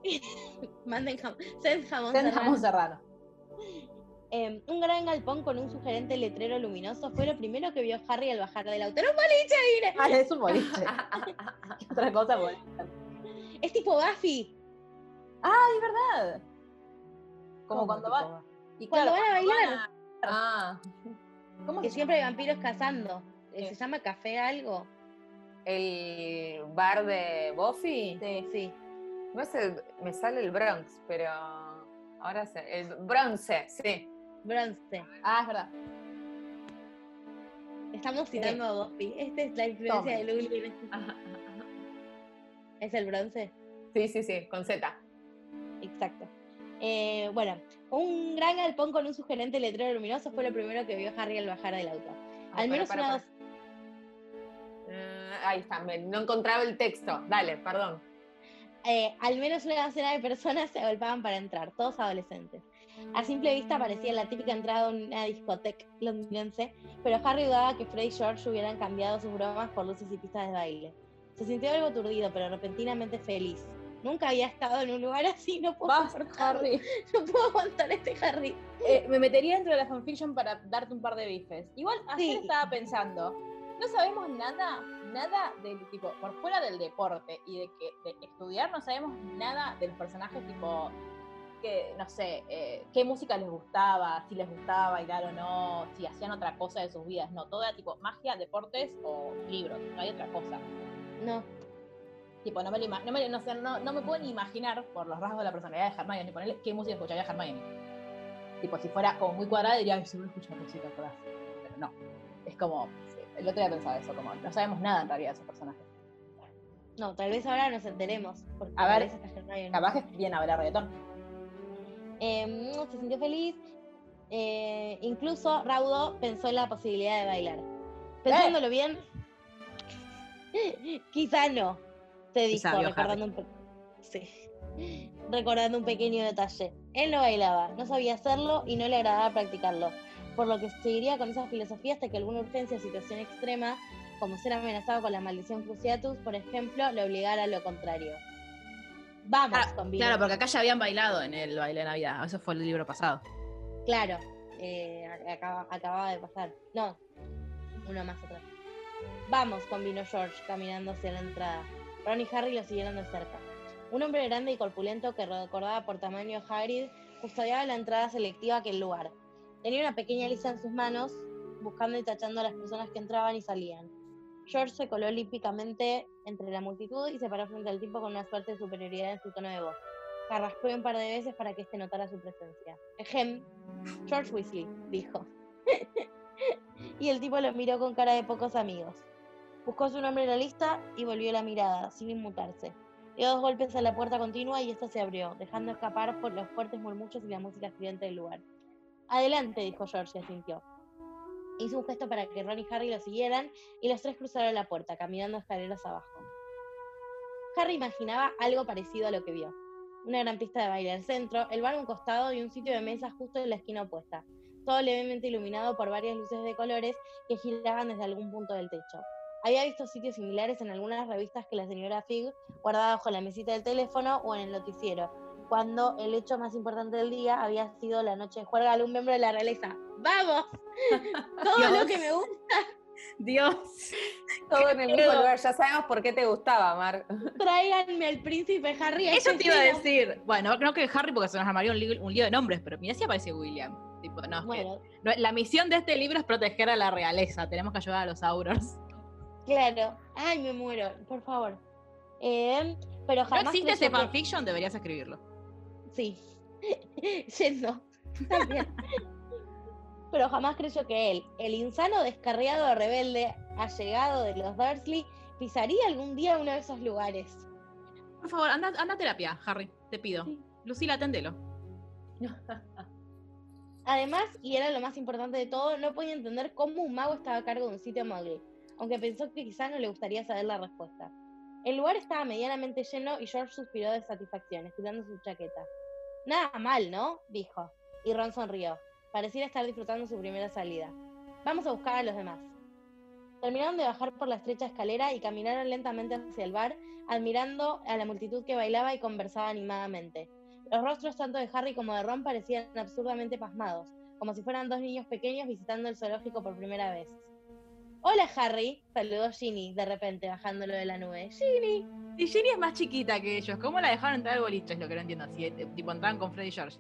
Manden jamón. Sed jamón serrano.
jamón serrano.
Eh, un gran galpón con un sugerente letrero luminoso fue lo primero que vio Harry al bajar del auto. ¡Era un boliche, mire!
Ah, es un boliche. ¿Qué otra cosa boliche?
Es tipo Buffy.
Ay, verdad. Como cuando va. Y
Cuando
claro,
van a bailar.
van a-
Ah,
¿Cómo
Que
se
siempre hay vampiros cazando. Eh. ¿Se llama café algo?
el bar de Buffy.
Sí.
Sí.
No sé, me sale el Bronx, pero ahora sé. El bronce, sí.
Bronce.
Ah, es verdad.
Estamos citando a Buffy. Esta es la influencia de Luli. este- ¿Es el bronce?
Sí, sí, sí, con Z.
Exacto. Eh, bueno, un gran galpón con un sugerente letrero luminoso fue lo primero que vio Harry al bajar del auto.
Ah,
Al menos
para,
una
para, Eh, ahí está, no encontraba el texto. Dale, perdón.
Eh, al menos una docena de personas se agolpaban para entrar, todos adolescentes. A simple vista parecía la típica entrada de una discoteca londinense, pero Harry dudaba que Fred y George hubieran cambiado sus bromas por luces y pistas de baile. Se sintió algo aturdido, pero repentinamente feliz. Nunca había estado en un lugar así, no puedo
Basta. Harry.
No puedo aguantar este Harry.
Eh, me metería dentro de la fanfiction para darte un par de bifes. Igual ayer
Sí.
estaba pensando, no sabemos nada, nada del tipo, por fuera del deporte y de que de estudiar no sabemos nada de los personajes tipo que, no sé, eh, qué música les gustaba, si les gustaba bailar o no, si hacían otra cosa de sus vidas, no, todo era tipo magia, deportes o libros, no hay otra cosa.
No.
Tipo, no me, lo no, me, no, sé, no, no me puedo ni imaginar por los rasgos de la personalidad de Hermione, ponerle qué música escucharía Hermione. Tipo, si fuera como muy cuadrada, diría, seguro escucha música atrás. Pero no. Es como, el otro día pensaba eso, como, no sabemos nada en realidad de esos personajes.
No, tal vez ahora nos enteremos. Porque
A ver,
Hermione-
Capaz que viene a ver reggaetón.
Eh, se sintió feliz. Eh, incluso Raudo pensó en la posibilidad de bailar. Pensándolo bien, quizá no, te dijo, recordando un, sí. recordando un pequeño detalle. Él no bailaba, no sabía hacerlo y no le agradaba practicarlo, por lo que seguiría con esa filosofía hasta que alguna urgencia o situación extrema, como ser amenazado con la maldición Cruciatus, por ejemplo, le obligara a lo contrario. Vamos,
Claro,
con
Claro, porque acá ya habían bailado en el baile de Navidad. Eso fue el libro pasado.
Claro, eh, acaba- acababa de pasar. No, uno más atrás. Vamos, convino George, caminando hacia la entrada. Ron y Harry lo siguieron de cerca. Un hombre grande y corpulento que recordaba por tamaño a Hagrid custodiaba la entrada selectiva a aquel lugar. Tenía una pequeña lista en sus manos, buscando y tachando a las personas que entraban y salían. George se coló olímpicamente entre la multitud y se paró frente al tipo con una suerte de superioridad en su tono de voz. Carraspeó un par de veces para que éste notara su presencia. Ejem, George Weasley, dijo. y el tipo lo miró con cara de pocos amigos. Buscó su nombre en la lista y volvió la mirada, sin inmutarse. Dio dos golpes a la puerta continua y esta se abrió, dejando escapar por los fuertes murmullos y la música estridente del lugar. Adelante, dijo George y asintió. Hizo un gesto para que Ron y Harry lo siguieran y los tres cruzaron la puerta, caminando escaleras abajo. Harry imaginaba algo parecido a lo que vio. Una gran pista de baile al centro, el bar a un costado y un sitio de mesas justo en la esquina opuesta, todo levemente iluminado por varias luces de colores que giraban desde algún punto del techo. Había visto sitios similares en algunas revistas que la señora Fig guardaba bajo la mesita del teléfono o en el noticiero, cuando el hecho más importante del día había sido la noche de juerga de un miembro de la realeza. ¡Vamos! Todo
Dios.
lo que me gusta,
Dios.
Todo en el mismo
Pero-
lugar. Ya sabemos por qué te gustaba, Mar.
tráiganme al príncipe Harry.
Eso te iba a decir. Bueno, no que Harry porque se nos armaría un, lío de nombres, pero mira si aparece William. Tipo, no, que- no, la misión de este libro es proteger a la realeza. Tenemos que ayudar a los Aurors.
claro. Ay, me muero, por favor. Eh, pero
¿No
jamás
existe
creyó
ese fanfiction? Deberías escribirlo.
Sí. Yendo. También. Pero jamás creyó que él, el insano descarriado rebelde, allegado de los Dursley, pisaría algún día uno de esos lugares.
Por favor, anda, anda a terapia, Harry. Te pido.
Sí.
Lucila, atendelo.
Además, y era lo más importante de todo, no podía entender cómo un mago estaba a cargo de un sitio muggle, aunque pensó que quizá no le gustaría saber la respuesta. El lugar estaba medianamente lleno y George suspiró de satisfacción, estirando su chaqueta. Nada mal, ¿no? dijo. Y Ron sonrió. Pareciera estar disfrutando su primera salida. Vamos a buscar a los demás. Terminaron de bajar por la estrecha escalera y caminaron lentamente hacia el bar, admirando a la multitud que bailaba y conversaba animadamente. Los rostros tanto de Harry como de Ron parecían absurdamente pasmados, como si fueran dos niños pequeños visitando el zoológico por primera vez. Hola Harry, saludó Ginny de repente bajándolo de la nube. Ginny.
Y Ginny es más chiquita que ellos. ¿Cómo la dejaron entrar al boliche? Es lo que no entiendo. Si eh, tipo entraban con Freddy y George.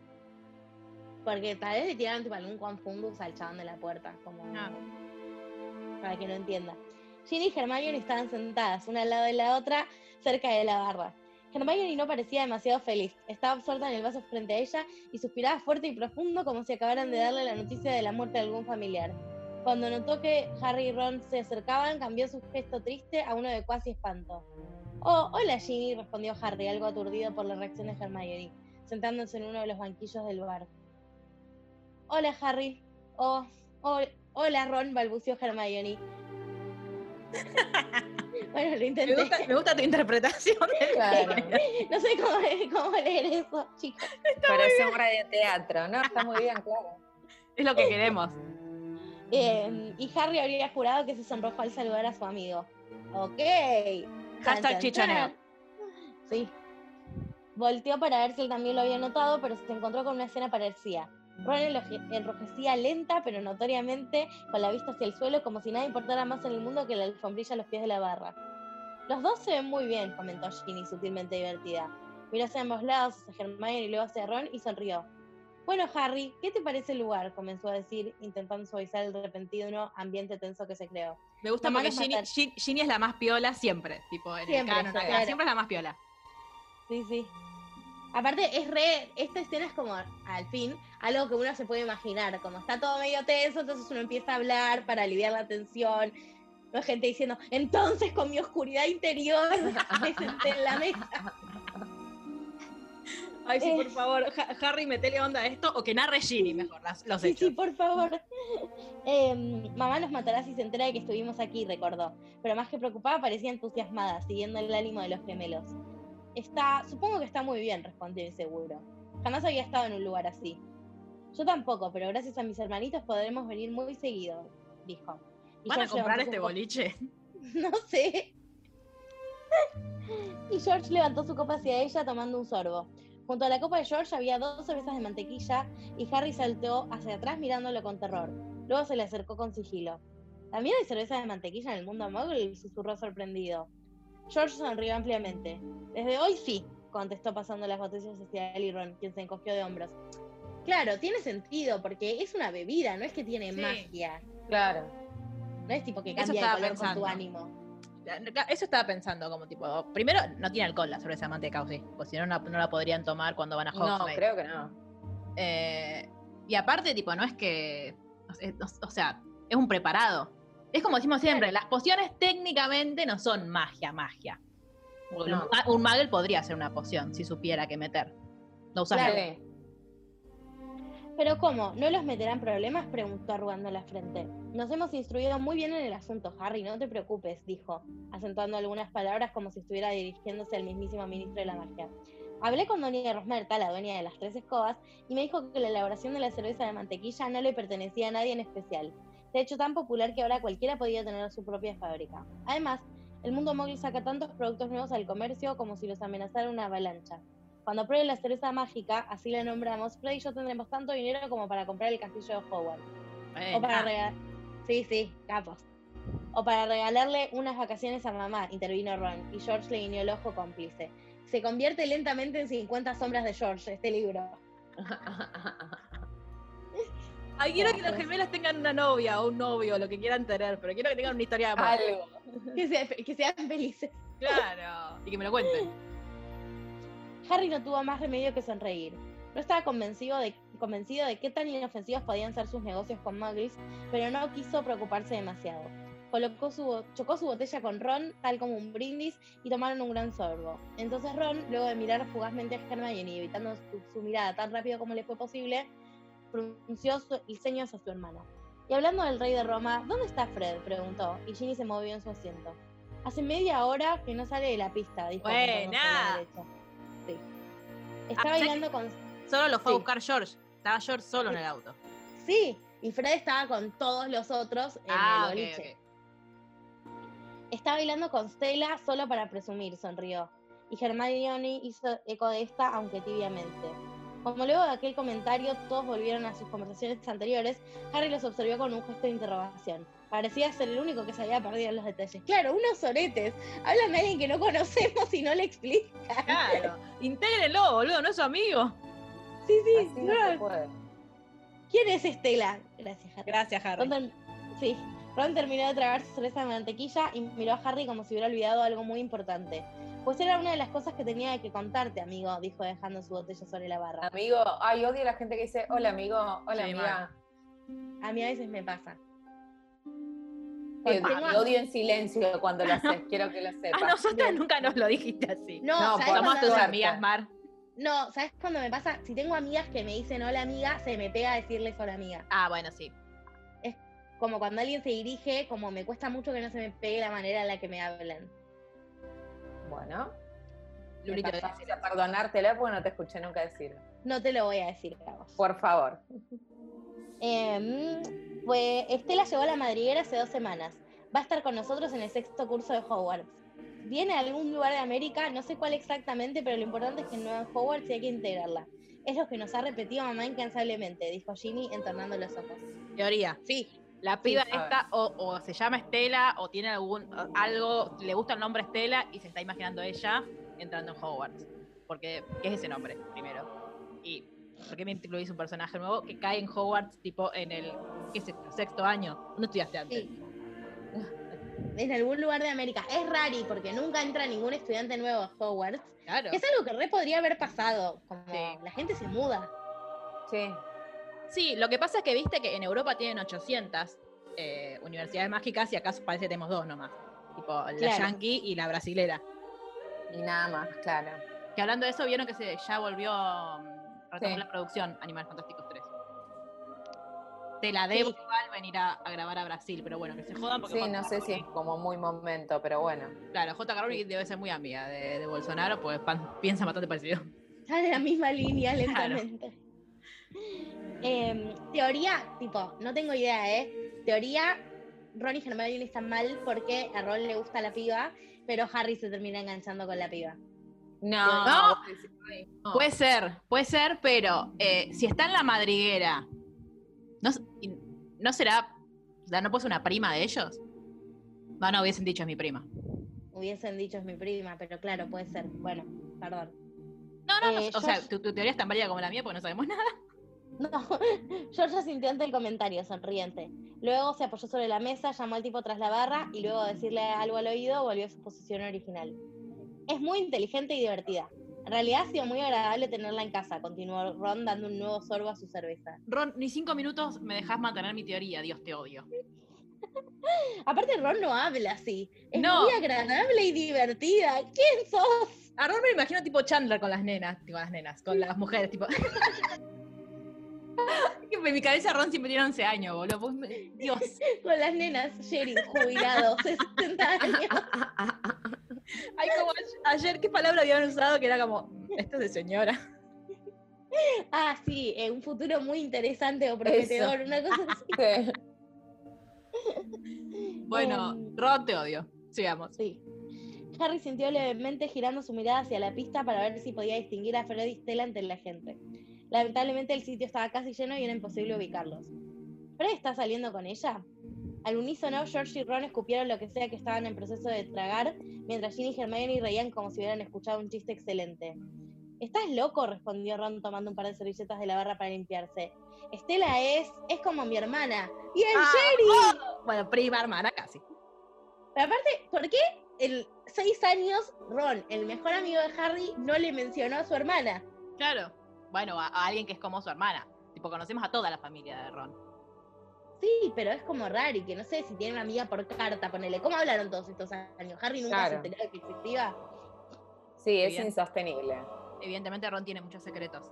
Porque tal vez le tiraron tipo algún confundus al chabón de la puerta, como
Ah.
para que no entienda. Ginny y Hermione estaban sentadas, una al lado de la otra, cerca de la barra. Hermione no parecía demasiado feliz, estaba absorta en el vaso frente a ella y suspiraba fuerte y profundo como si acabaran de darle la noticia de la muerte de algún familiar. Cuando notó que Harry y Ron se acercaban, cambió su gesto triste a uno de cuasi espanto. Oh, hola Ginny, respondió Harry, algo aturdido por la reacción de Hermione, sentándose en uno de los banquillos del bar. Hola Harry. Oh, oh, hola Ron, balbuceó Hermione. bueno, lo
Me
intenté.
gusta, me gusta tu interpretación.
Claro.
No sé cómo, cómo leer eso, chicos.
Parece un radioteatro, ¿no? Está muy bien, claro.
Es lo que queremos.
Eh, y Harry habría jurado que se sonrojó al saludar a su amigo. Ok.
Hashtag
Chan, chan,
chichaneo.
chan. Sí. Volteó para ver si él también lo había notado, pero se encontró con una escena parecida. Ron enrojecía lenta, pero notoriamente, con la vista hacia el suelo, como si nada importara más en el mundo que la alfombrilla a los pies de la barra. Los dos se ven muy bien, comentó Ginny, sutilmente divertida. Miró hacia ambos lados, hacia Hermione y luego hacia Ron, y sonrió. Bueno, Harry, ¿qué te parece el lugar? Comenzó a decir, intentando suavizar el repentino ambiente tenso que se creó.
Me gusta
Mamá
porque Ginny, Ginny es la más piola siempre. Tipo, en
Siempre,
el canon acá,
claro.
siempre es la más piola.
Sí, sí. Aparte, es re. Esta escena es como, al fin, algo que uno se puede imaginar. Como está todo medio tenso, entonces uno empieza a hablar para aliviar la tensión. No hay gente diciendo, entonces con mi oscuridad interior me senté en la mesa.
Ay, sí, por favor, Ha- Harry, metele onda a esto o que narre Ginny mejor las- los
Sí,
hechos.
sí, por favor. Em, mamá nos matará si se entera de que estuvimos aquí, recordó. Pero más que preocupada, parecía entusiasmada, siguiendo el ánimo de los gemelos. Está, supongo que está muy bien, respondió inseguro. Jamás había estado en un lugar así. Yo tampoco, pero gracias a mis hermanitos podremos venir muy seguido, dijo. Y
¿Van a comprar este boliche?
No sé. Y George levantó su copa hacia ella tomando un sorbo. Junto a la copa de George había dos cervezas de mantequilla y Harry saltó hacia atrás mirándolo con terror. Luego se le acercó con sigilo. ¿También hay cerveza de mantequilla en el mundo muggle? susurró sorprendido. George sonrió ampliamente. Desde hoy sí, contestó pasando las botellas hacia él y Ron, quien se encogió de hombros. Claro, tiene sentido, porque es una bebida, no es que tiene
Sí.
magia.
Claro.
No es tipo que cambia de color con
pensando.
tu ánimo.
Eso estaba pensando como tipo, primero no tiene alcohol la cerveza de manteca, ¿o sí? Pues si no, no, no la podrían tomar cuando van a
No,
Hogsmeade.
creo que no.
Eh, y aparte, tipo, no es que. O sea, no- o sea, es un preparado. Es como decimos siempre, las pociones técnicamente no son magia, magia. Porque
No.
Un, un Muggle podría hacer una poción si supiera qué meter. No usas
Claro. ¿Pero cómo? ¿No los meterán problemas? preguntó arrugando la frente. Nos hemos instruido muy bien en el asunto, Harry, no te preocupes, dijo, acentuando algunas palabras como si estuviera dirigiéndose al mismísimo ministro de la magia. Hablé con doña Rosmerta, la dueña de las tres escobas, y me dijo que la elaboración de la cerveza de mantequilla no le pertenecía a nadie en especial. De hecho, tan popular que ahora cualquiera podía tener su propia fábrica. Además, el mundo móvil saca tantos productos nuevos al comercio como si los amenazara una avalancha. Cuando pruebe la cerveza mágica, así la nombramos, Fred y yo tendremos tanto dinero como para comprar el castillo de Hogwarts.
Eh,
O para
ah,
regalar. Sí, sí, capos. O para regalarle unas vacaciones a mamá, intervino Ron, y George le guiñó el ojo cómplice. Se convierte lentamente en 50 sombras de George, este libro.
Ay, quiero que los gemelos tengan una novia o un novio, lo que quieran tener, pero quiero que tengan una historia de amor.
Algo.
Que, sea- que sean felices.
Claro. Y que me lo cuenten.
Harry no tuvo más remedio que sonreír. No estaba convencido de, convencido de qué tan inofensivos podían ser sus negocios con muggles, pero no quiso preocuparse demasiado. Colocó su, chocó su botella con Ron, tal como un brindis, y tomaron un gran sorbo. Entonces Ron, luego de mirar fugazmente a Hermione y evitando su, su mirada tan rápido como le fue posible, pronunció su- el ceño hacia su hermano. Y hablando del rey de Roma, ¿dónde está Fred? preguntó, y Ginny se movió en su asiento. Hace media hora que no sale de la pista, dijo.
Buena.
Sí. Está
Ah,
bailando con.
Solo lo fue
Sí.
a buscar George. Estaba George solo en el auto.
Sí, y Fred estaba con todos los otros en
Ah,
el boliche.
ok.
Está bailando con Stella solo para presumir, sonrió. Y Hermione hizo eco de esta, aunque tibiamente. Como luego de aquel comentario todos volvieron a sus conversaciones anteriores, Harry los observó con un gesto de interrogación. Parecía ser el único que se había perdido en los detalles. Claro, unos soretes. Hablan de alguien que no conocemos y no le explican.
Claro. Intégrenlo, boludo, no es su amigo.
Sí, sí,
Así no se puede.
¿Quién es Estela? Gracias, Harry.
Gracias, Harry.
Ron, ter- sí. Ron terminó de tragar su cerveza de mantequilla y miró a Harry como si hubiera olvidado algo muy importante. Pues era una de las cosas que tenía que contarte, amigo, dijo dejando su botella sobre la barra.
Amigo, ay, odio a la gente que dice, hola amigo, hola
Sí,
amiga.
A mí a veces me pasa. Tengo-
te odio en silencio cuando lo haces, quiero que lo
A
sepas.
nosotras nunca nos lo dijiste así.
No,
No,
¿sabes
por
Somos tus amigas, Mar.
No, ¿sabes cuando me pasa? Si tengo amigas que me dicen hola amiga, se me pega decirles hola amiga.
Ah, bueno, sí.
Como cuando alguien se dirige, como me cuesta mucho que no se me pegue la manera en la que me hablan.
Bueno,
Lulito,
Lulito, vamos a perdonártela porque no te escuché nunca decirlo.
No te lo voy a decir, Carlos.
Por favor.
Eh, pues Estela llegó a la madriguera hace dos semanas. Va a estar con nosotros en el sexto curso de Hogwarts. Viene a algún lugar de América, no sé cuál exactamente, pero lo importante es que no en Hogwarts y hay que integrarla. Es lo que nos ha repetido mamá incansablemente, dijo Ginny entornando los ojos.
Teoría.
Sí,
La piba
Sí,
esta o, o se llama Estela o tiene algún algo, le gusta el nombre Estela y se está imaginando ella entrando en Hogwarts. Porque, ¿qué es ese nombre? Primero. Y ¿por qué me incluís un personaje nuevo que cae en Hogwarts tipo en el, qué sé, sexto año? ¿No estudiaste antes?
Sí. En algún lugar de América. Es rari porque nunca entra ningún estudiante nuevo a Hogwarts.
Claro.
Es algo que re podría haber pasado. Como
Sí.
la gente se muda.
Sí.
Sí, lo que pasa es que viste que en Europa tienen 800 eh, universidades mágicas y acá parece que tenemos dos nomás. Tipo la
Claro.
yankee y la brasilera.
Y nada más, claro.
Que hablando de eso, vieron que se ya volvió mm, retomó
Sí.
la producción Animales Fantásticos 3. Te la debo
Sí.
igual venir a, a grabar a Brasil, pero bueno, que se jodan porque
Sí, no sé si es como muy momento, pero bueno.
Claro, J.K. Rowling debe ser muy amiga de, de Bolsonaro, pues pan- piensa bastante parecido.
Está en la misma línea lentamente. Em, teoría, tipo, no tengo idea, ¿eh? Teoría, Ron y Hermione están mal porque a Ron le gusta la piba, pero Harry se termina enganchando con la piba.
No,
no. Puede ser, puede ser, pero eh, si está en la madriguera, ¿no, ¿no será, o sea, no puede ser una prima de ellos? No, no, hubiesen dicho es mi prima.
Hubiesen dicho es mi prima, pero claro, puede ser. Bueno, perdón.
No, no, no,
Eh,
o sea, tu teoría es tan válida como la mía porque no sabemos nada.
No, Georgia sintió ante el comentario, sonriente. Luego se apoyó sobre la mesa, llamó al tipo tras la barra y luego de decirle algo al oído volvió a su posición original. Es muy inteligente y divertida. En realidad ha sido muy agradable tenerla en casa, continuó Ron dando un nuevo sorbo a su cerveza.
Ron, ni cinco minutos me dejas mantener mi teoría, Dios te odio.
Aparte Ron no habla así. Es
No.
muy agradable y divertida. ¿Quién sos?
A Ron me lo imagino tipo Chandler con las nenas, con las nenas, con las mujeres, tipo. En mi cabeza Ron siempre tiene 11 años, boludo. Dios.
Con las nenas, Sherry, jubilado, 60 años.
Ay, como ayer, ¿qué palabra habían usado? Que era como, esto es de señora.
Ah, sí, eh, un futuro muy interesante o prometedor, una cosa así.
Sí.
Bueno,
Em.
Ron, te odio. Sigamos.
Sí. Harry sintió levemente girando su mirada hacia la pista para ver si podía distinguir a Fred y Stella entre la gente. Lamentablemente el sitio estaba casi lleno y era imposible ubicarlos. ¿Fred está saliendo con ella? Al unísono, George y Ron escupieron lo que sea que estaban en proceso de tragar, mientras Ginny y Hermione reían como si hubieran escuchado un chiste excelente. ¿Estás loco? respondió Ron tomando un par de servilletas de la barra para limpiarse. Estela es, es como mi hermana. ¡Y el
Ah,
Jerry!
Bueno, prima, hermana, casi.
Pero aparte, ¿por qué en seis años Ron, el mejor amigo de Harry, no le mencionó a su hermana?
Claro. Bueno, a, a alguien que es como su hermana. Tipo, conocemos a toda la familia de Ron.
Sí, pero es como raro y que no sé si tiene una amiga por carta, ponele. ¿Cómo hablaron todos estos años? Harry nunca
Claro.
se enteró de que existía.
Sí, es insostenible.
Evidentemente Ron tiene muchos secretos.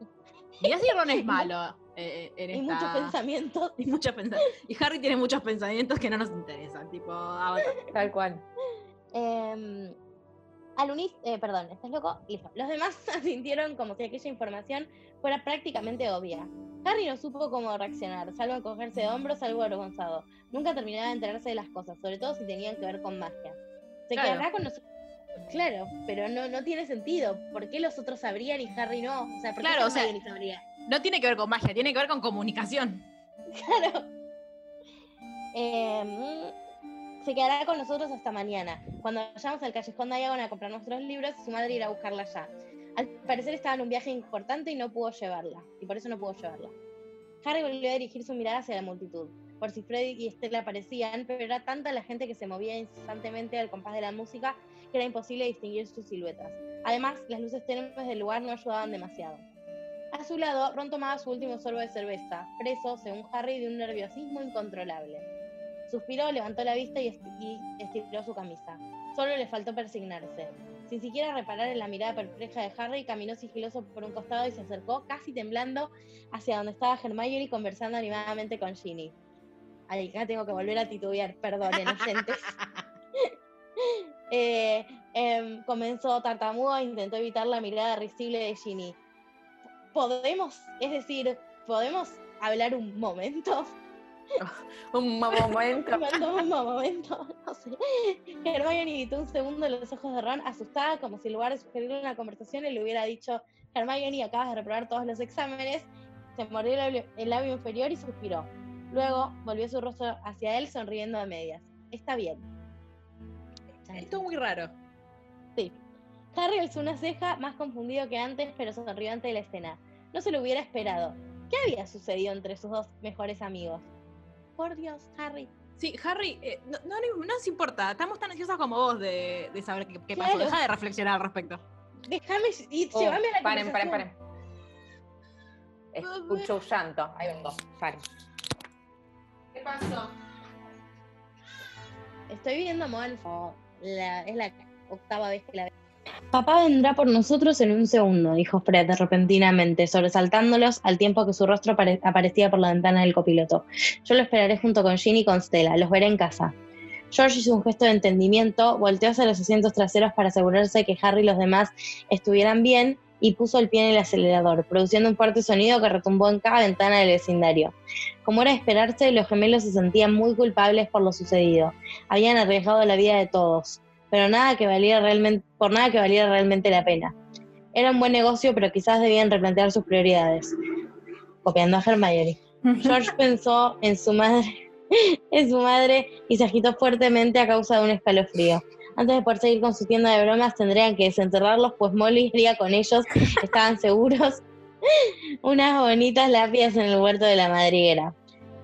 Mirá si Ron es malo eh, eh, en
Y
esta...
muchos pensamientos.
Y muchos pensamientos. Y Harry tiene muchos pensamientos que no nos interesan. Tipo, ah,
Tal cual.
Eh, al unis, eh, perdón, ¿estás loco? Listo. Los demás asintieron como si aquella información fuera prácticamente obvia. Harry no supo cómo reaccionar, salvo encogerse de hombros, algo avergonzado. Nunca terminaba de enterarse de las cosas, sobre todo si tenían que ver con magia. Se
Claro.
quedará con nosotros. Claro, pero no, no tiene sentido. ¿Por qué los otros sabrían y Harry no? O sea, ¿por qué
Claro, o sea-
sabría?
no tiene que ver con magia, tiene que ver con comunicación.
Claro. Eh, se quedará con nosotros hasta mañana, cuando vayamos al callejón Diagon a comprar nuestros libros y su madre irá a buscarla ya. Al parecer estaba en un viaje importante y no pudo llevarla, y por eso no pudo llevarla. Harry volvió a dirigir su mirada hacia la multitud, por si Freddy y Estela aparecían, pero era tanta la gente que se movía incesantemente al compás de la música que era imposible distinguir sus siluetas. Además, las luces tenues del lugar no ayudaban demasiado. A su lado, Ron tomaba su último sorbo de cerveza, preso, según Harry, de un nerviosismo incontrolable. Suspiró, levantó la vista y, esti- y estiró su camisa. Solo le faltó persignarse. Sin siquiera reparar en la mirada perpleja de Harry, caminó sigiloso por un costado y se acercó, casi temblando, hacia donde estaba Hermione conversando animadamente con Ginny. Ay, acá tengo que volver a titubear, perdonen, oyentes. Eh, em, comenzó tartamudo e intentó evitar la mirada risible de Ginny. ¿Podemos, es decir, podemos hablar un momento?
Un momento.
un momento, no sé. Hermione evitó un segundo los ojos de Ron, asustada, como si en lugar de sugerirle una conversación, él le hubiera dicho, Hermione, acabas de reprobar todos los exámenes. Se mordió el labio, el labio inferior y suspiró. Luego volvió su rostro hacia él, sonriendo a medias. Está bien.
Esto es muy raro.
Sí. Harry alzó una ceja, más confundido que antes, pero sonrió ante la escena. no se lo hubiera esperado. ¿Qué había sucedido entre sus dos mejores amigos? Por Dios, Harry.
Sí, Harry, eh, no, no, no nos importa. Estamos tan ansiosas como vos de, de saber qué, qué pasó. Deja de reflexionar al respecto.
Déjame y
Oh,
llévame a la
paren, paren, paren. Escucho un llanto. Ahí vengo. Paren. ¿Qué pasó?
Estoy viendo Molf. La, es la octava vez que la veo. Papá vendrá por nosotros en un segundo, dijo Fred repentinamente, sobresaltándolos al tiempo que su rostro apare- aparecía por la ventana del copiloto. Yo lo esperaré junto con Ginny y con Stella, los veré en casa. George hizo un gesto de entendimiento, volteó hacia los asientos traseros para asegurarse que Harry y los demás estuvieran bien y puso el pie en el acelerador, produciendo un fuerte sonido que retumbó en cada ventana del vecindario. Como era de esperarse, los gemelos se sentían muy culpables por lo sucedido. Habían arriesgado la vida de todos, pero nada que valiera realmente, por nada que valiera realmente la pena. Era un buen negocio, pero quizás debían replantear sus prioridades. Copiando a Hermione. George pensó en su madre, en su madre y se agitó fuertemente a causa de un escalofrío. Antes de poder seguir con su tienda de bromas, tendrían que desenterrarlos, pues Molly iría con ellos, estaban seguros. Unas bonitas lápidas en el huerto de la madriguera.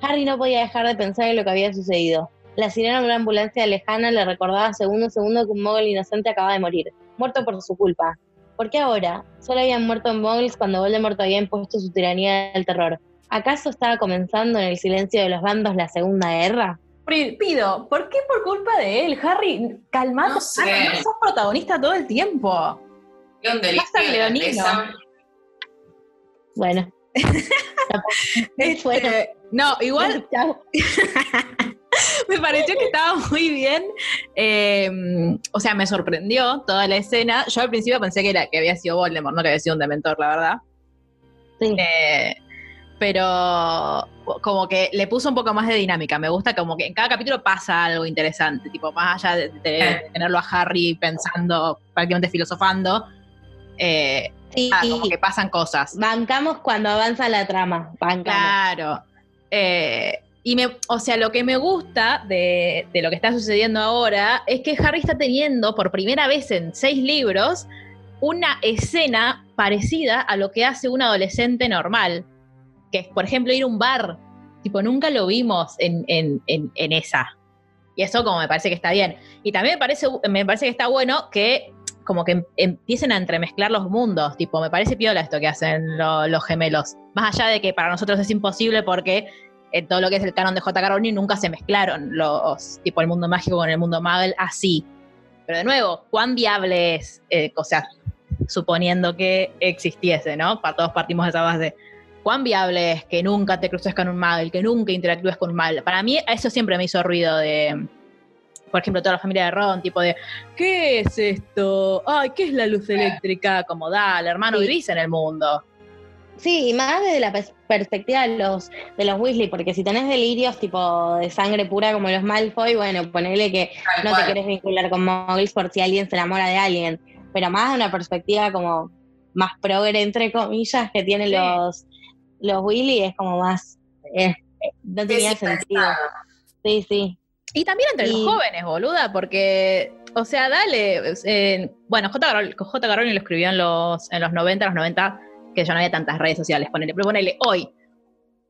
Harry no podía dejar de pensar en lo que había sucedido. La sirena de una ambulancia lejana le recordaba segundo a segundo que un mogul inocente acaba de morir, muerto por su culpa. ¿Por qué ahora? Solo habían muerto moguls cuando Voldemort había impuesto su tiranía del terror. ¿Acaso estaba comenzando en el silencio de los bandos la Segunda Guerra?
Pido, ¿por qué por culpa de él? Harry, calmate,
No sé.
no sos protagonista todo el tiempo.
¿Qué onda?
Leonino.
Bueno.
Este, no, igual. me pareció que estaba muy bien. eh, o sea, me sorprendió toda la escena. Yo al principio pensé que, era, que había sido Voldemort, no que había sido un dementor, la verdad.
Sí.
Eh, pero como que le puso un poco más de dinámica. Me gusta como que en cada capítulo pasa algo interesante, tipo más allá de, de- de tenerlo a Harry pensando, prácticamente filosofando. eh,
Sí,
ah, como que pasan cosas.
bancamos cuando avanza la trama. Bancamos.
Claro. Eh, y me, o sea, lo que me gusta de, lo que está sucediendo ahora es que Harry está teniendo por primera vez en seis libros una escena parecida a lo que hace un adolescente normal. Que es, por ejemplo, ir a un bar. Tipo, nunca lo vimos en, en- en- esa. Y eso como me parece que está bien. Y también me parece, me parece que está bueno que como que em- empiecen a entremezclar los mundos. Tipo, me parece piola esto que hacen lo- los gemelos. Más allá de que para nosotros es imposible porque en todo lo que es el canon de J.K. Rowling nunca se mezclaron los, tipo, el mundo mágico con el mundo Muggle así. Pero de nuevo, ¿cuán viable es? eh, o sea, suponiendo que existiese, ¿no? Para todos partimos de esa base. ¿Cuán viable es que nunca te cruces con un Muggle, que nunca interactúes con un Muggle? Para mí eso siempre me hizo ruido de, por ejemplo, toda la familia de Ron, tipo de, ¿qué es esto? Ay, ¿qué es la luz eléctrica? Como dale, hermano,
Sí.
vivís en el mundo.
Sí, y más desde la pers- perspectiva de los, de los Weasley, porque si tenés delirios tipo de sangre pura como los Malfoy, bueno, ponele que
Tal
no te querés vincular con Muggles por si alguien se enamora de alguien, pero más de una perspectiva como más progre, entre comillas, que tienen
Sí.
los, los Weasley, es como más... eh, no tenía sentido. Sí, sí.
Y también entre los jóvenes, boluda, porque, o sea, dale, eh, bueno, J. J. Rowling lo escribió en los, en los 90, los 90, que ya no había tantas redes sociales, ponele, pero ponele, hoy,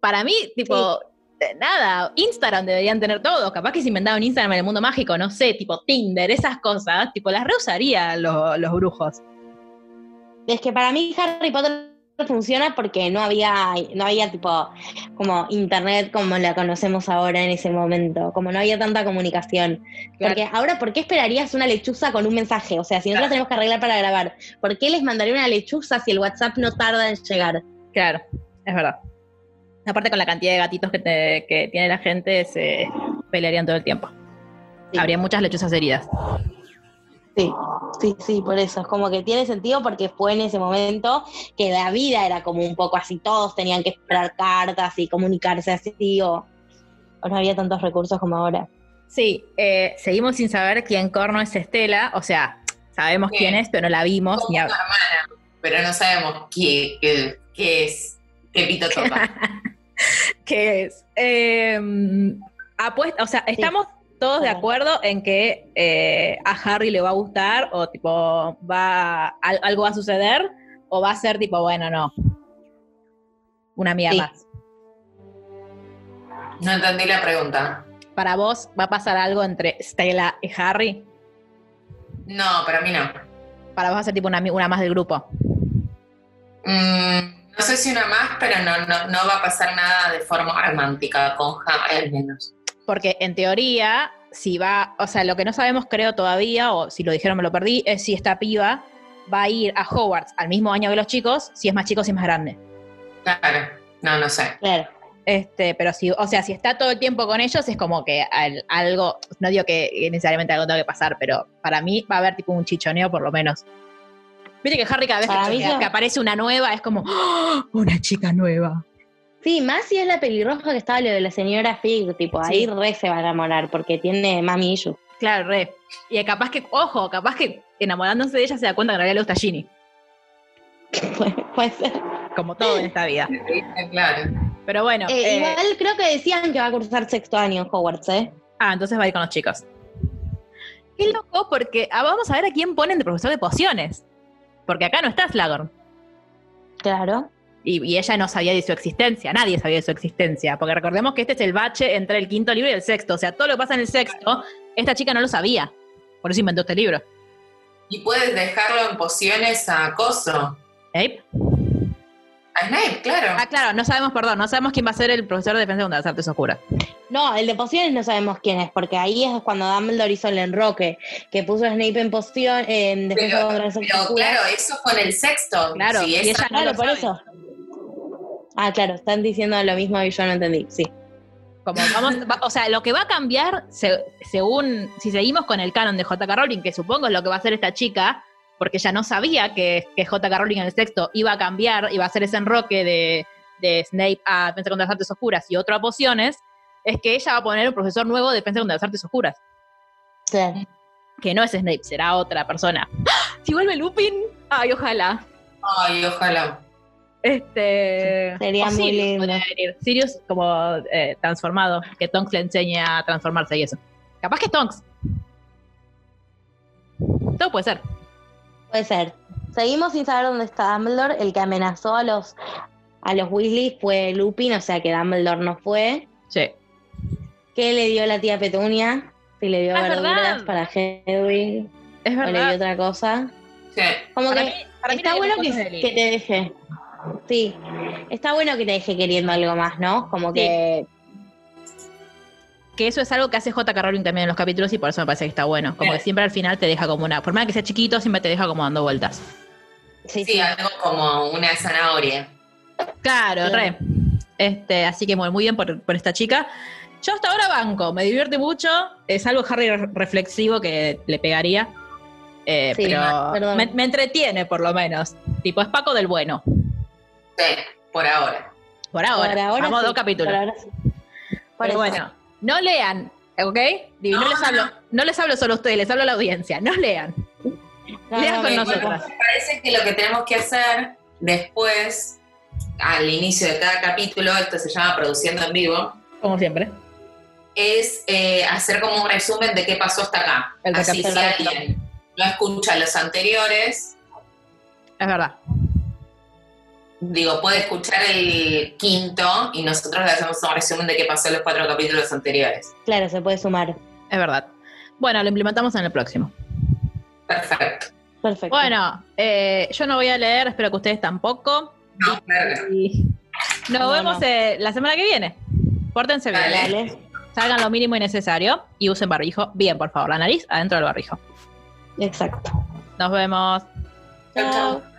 para mí, tipo, eh, nada, Instagram deberían tener todos, capaz que se inventaron Instagram en el mundo mágico, no sé, tipo Tinder, esas cosas, tipo, las reusaría los, los brujos.
Es que para mí Harry Potter funciona porque no había, no había tipo como internet como la conocemos ahora en ese momento, como no había tanta comunicación.
Claro.
Porque ahora, ¿por qué esperarías una lechuza con un mensaje? O sea, si nosotros tenemos que arreglar para grabar, ¿por qué les mandaría una lechuza si el WhatsApp no tarda en llegar?
Claro, es verdad. Aparte con la cantidad de gatitos que, te- que tiene la gente, se pelearían todo el tiempo.
Sí.
Habría muchas lechuzas heridas.
Sí, sí, sí, por eso. Es como que tiene sentido porque fue en ese momento que la vida era como un poco así, todos tenían que esperar cartas y comunicarse así, o, o no había tantos recursos como ahora.
Sí, eh, seguimos sin saber quién corno es Estela, o sea, sabemos
Sí.
quién es, pero no la vimos.
Como
Ni a-
una hermana, pero no sabemos qué, qué, qué es, qué pito toca.
¿Qué es? Eh, apuesta, o sea, estamos todos de acuerdo en que eh, a Harry le va a gustar o tipo va al- algo va a suceder o va a ser tipo bueno no. una amiga
Sí.
más.
No entendí la pregunta.
¿Para vos va a pasar algo entre Stella y Harry?
No, para mí no.
Para vos va a ser tipo una más del grupo.
Mm, no sé si una más, pero no, no, no va a pasar nada de forma romántica con Harry al menos.
Porque en teoría, si va, o sea, lo que no sabemos creo todavía, o si lo dijeron me lo perdí, es si esta piba va a ir a Hogwarts al mismo año que los chicos, si es más chico, si es más grande.
Claro, no, no sé.
Claro.
Este, pero si, o sea, si está todo el tiempo con ellos, es como que al- algo, no digo que necesariamente algo tenga que pasar, pero para mí va a haber tipo un chichoneo por lo menos. Viste que Harry cada vez que, que- aparece una nueva es como ¡Ah! una chica nueva.
Sí, más si es la pelirroja que estaba lo de la señora Fig, tipo, ahí re se va a enamorar porque tiene mami issue.
Claro, re. Y capaz que, ojo, capaz que enamorándose de ella se da cuenta que en realidad le gusta Ginny,
Puede ser.
como todo en esta vida.
Claro.
Pero bueno,
Eh,
eh,
Igual creo que decían que va a cursar sexto año en Hogwarts, ¿eh?
ah, entonces va a ir con los chicos. Qué loco, porque ah, vamos a ver a quién ponen de profesor de pociones. Porque acá no está Slughorn.
Claro.
Y, y ella no sabía de su existencia, nadie sabía de su existencia, porque recordemos que este es el bache entre el quinto libro y el sexto, o sea, todo lo que pasa en el sexto, esta chica no lo sabía, por eso inventó este libro.
Y puedes dejarlo en pociones a Coso.
¿Eh?
A Snape, claro.
Ah, claro, no sabemos, perdón, no sabemos quién va a ser el profesor de defensa contra las artes oscuras.
No, el de pociones no sabemos quién es, porque ahí es cuando Dumbledore hizo el enroque, que puso a Snape en poción, en defensa
Pero,
contra las artes
pero
oscuras.
claro, eso fue en el sexto.
Claro,
Si
y
esa-
ella no
Claro,
lo
por
sabe.
eso. Ah, claro, están diciendo lo mismo y yo no entendí, sí.
Como vamos, va- o sea, lo que va a cambiar, se- según, si seguimos con el canon de J.K. Rowling, que supongo es lo que va a hacer esta chica, porque ella no sabía que, que J.K. Rowling en el sexto iba a cambiar, iba a hacer ese enroque de, de Snape a Defensa contra las Artes Oscuras y otro a Pociones, es que ella va a poner un profesor nuevo de Defensa contra las Artes Oscuras,
Claro.
que no es Snape, será otra persona. ¡Ah! Si vuelve Lupin, ay, ojalá.
Ay, ojalá.
Este,
Sería muy
Sirius
lindo.
podría venir. Sirius como eh, transformado, que Tonks le enseña a transformarse y eso. Capaz que es Tonks. Todo puede ser.
Puede ser. Seguimos sin saber dónde está Dumbledore. El que amenazó a los, a los Weasley fue Lupin, o sea que Dumbledore no fue.
Sí.
¿Qué le dio la tía Petunia? Si le dio
Ah, es
verduras
verdad.
para Hedwig
Es
o le dio
verdad.
otra cosa.
Sí.
Como
Para
que
mí- para
está bueno que, que te deje. Sí, está bueno que te deje queriendo algo más, ¿no? Como que
Que eso es algo que hace J.K. Rowling también en los capítulos y por eso me parece que está bueno. Como
Sí.
que siempre al final te deja como una. Por más que sea chiquito, siempre te deja como dando vueltas.
sí,
Sí,
sí.
algo como una zanahoria.
Claro, re. Este, así que muy, muy bien por, por esta chica. Yo hasta ahora banco, me divierte mucho. Es algo Harry re- reflexivo que le pegaría. Eh,
Sí,
pero me, me entretiene por lo menos. Tipo, es Paco del bueno.
Sí, por ahora.
Por ahora.
Por ahora
Vamos
sí,
dos capítulos.
por ahora sí. Por
Pero
eso.
bueno, no lean, ¿ok? Digo, no,
No,
les hablo,
no.
no les hablo solo a ustedes, les hablo a la audiencia. No lean.
No,
lean
no,
con nosotras.
Me parece que lo que tenemos que hacer después, al inicio de cada capítulo, esto se llama Produciendo en Vivo,
Como siempre.
es eh, hacer como un resumen de qué pasó hasta acá.
El
Así si alguien no escucha los anteriores,
Es verdad.
Digo, puede escuchar el quinto y nosotros le hacemos un resumen de qué pasó en los cuatro capítulos anteriores.
Claro, se puede sumar.
Es verdad. Bueno, lo implementamos en el próximo.
Perfecto.
Perfecto.
Bueno, eh, yo no voy a leer, espero que ustedes tampoco.
No.
Y nos
No,
vemos
no.
eh, la semana que viene. Pórtense bien.
Dale.
Dale.
Salgan lo mínimo y necesario y usen barbijo. Bien, por favor, la nariz adentro del barbijo.
Exacto.
Nos vemos.
Chau.
Chao.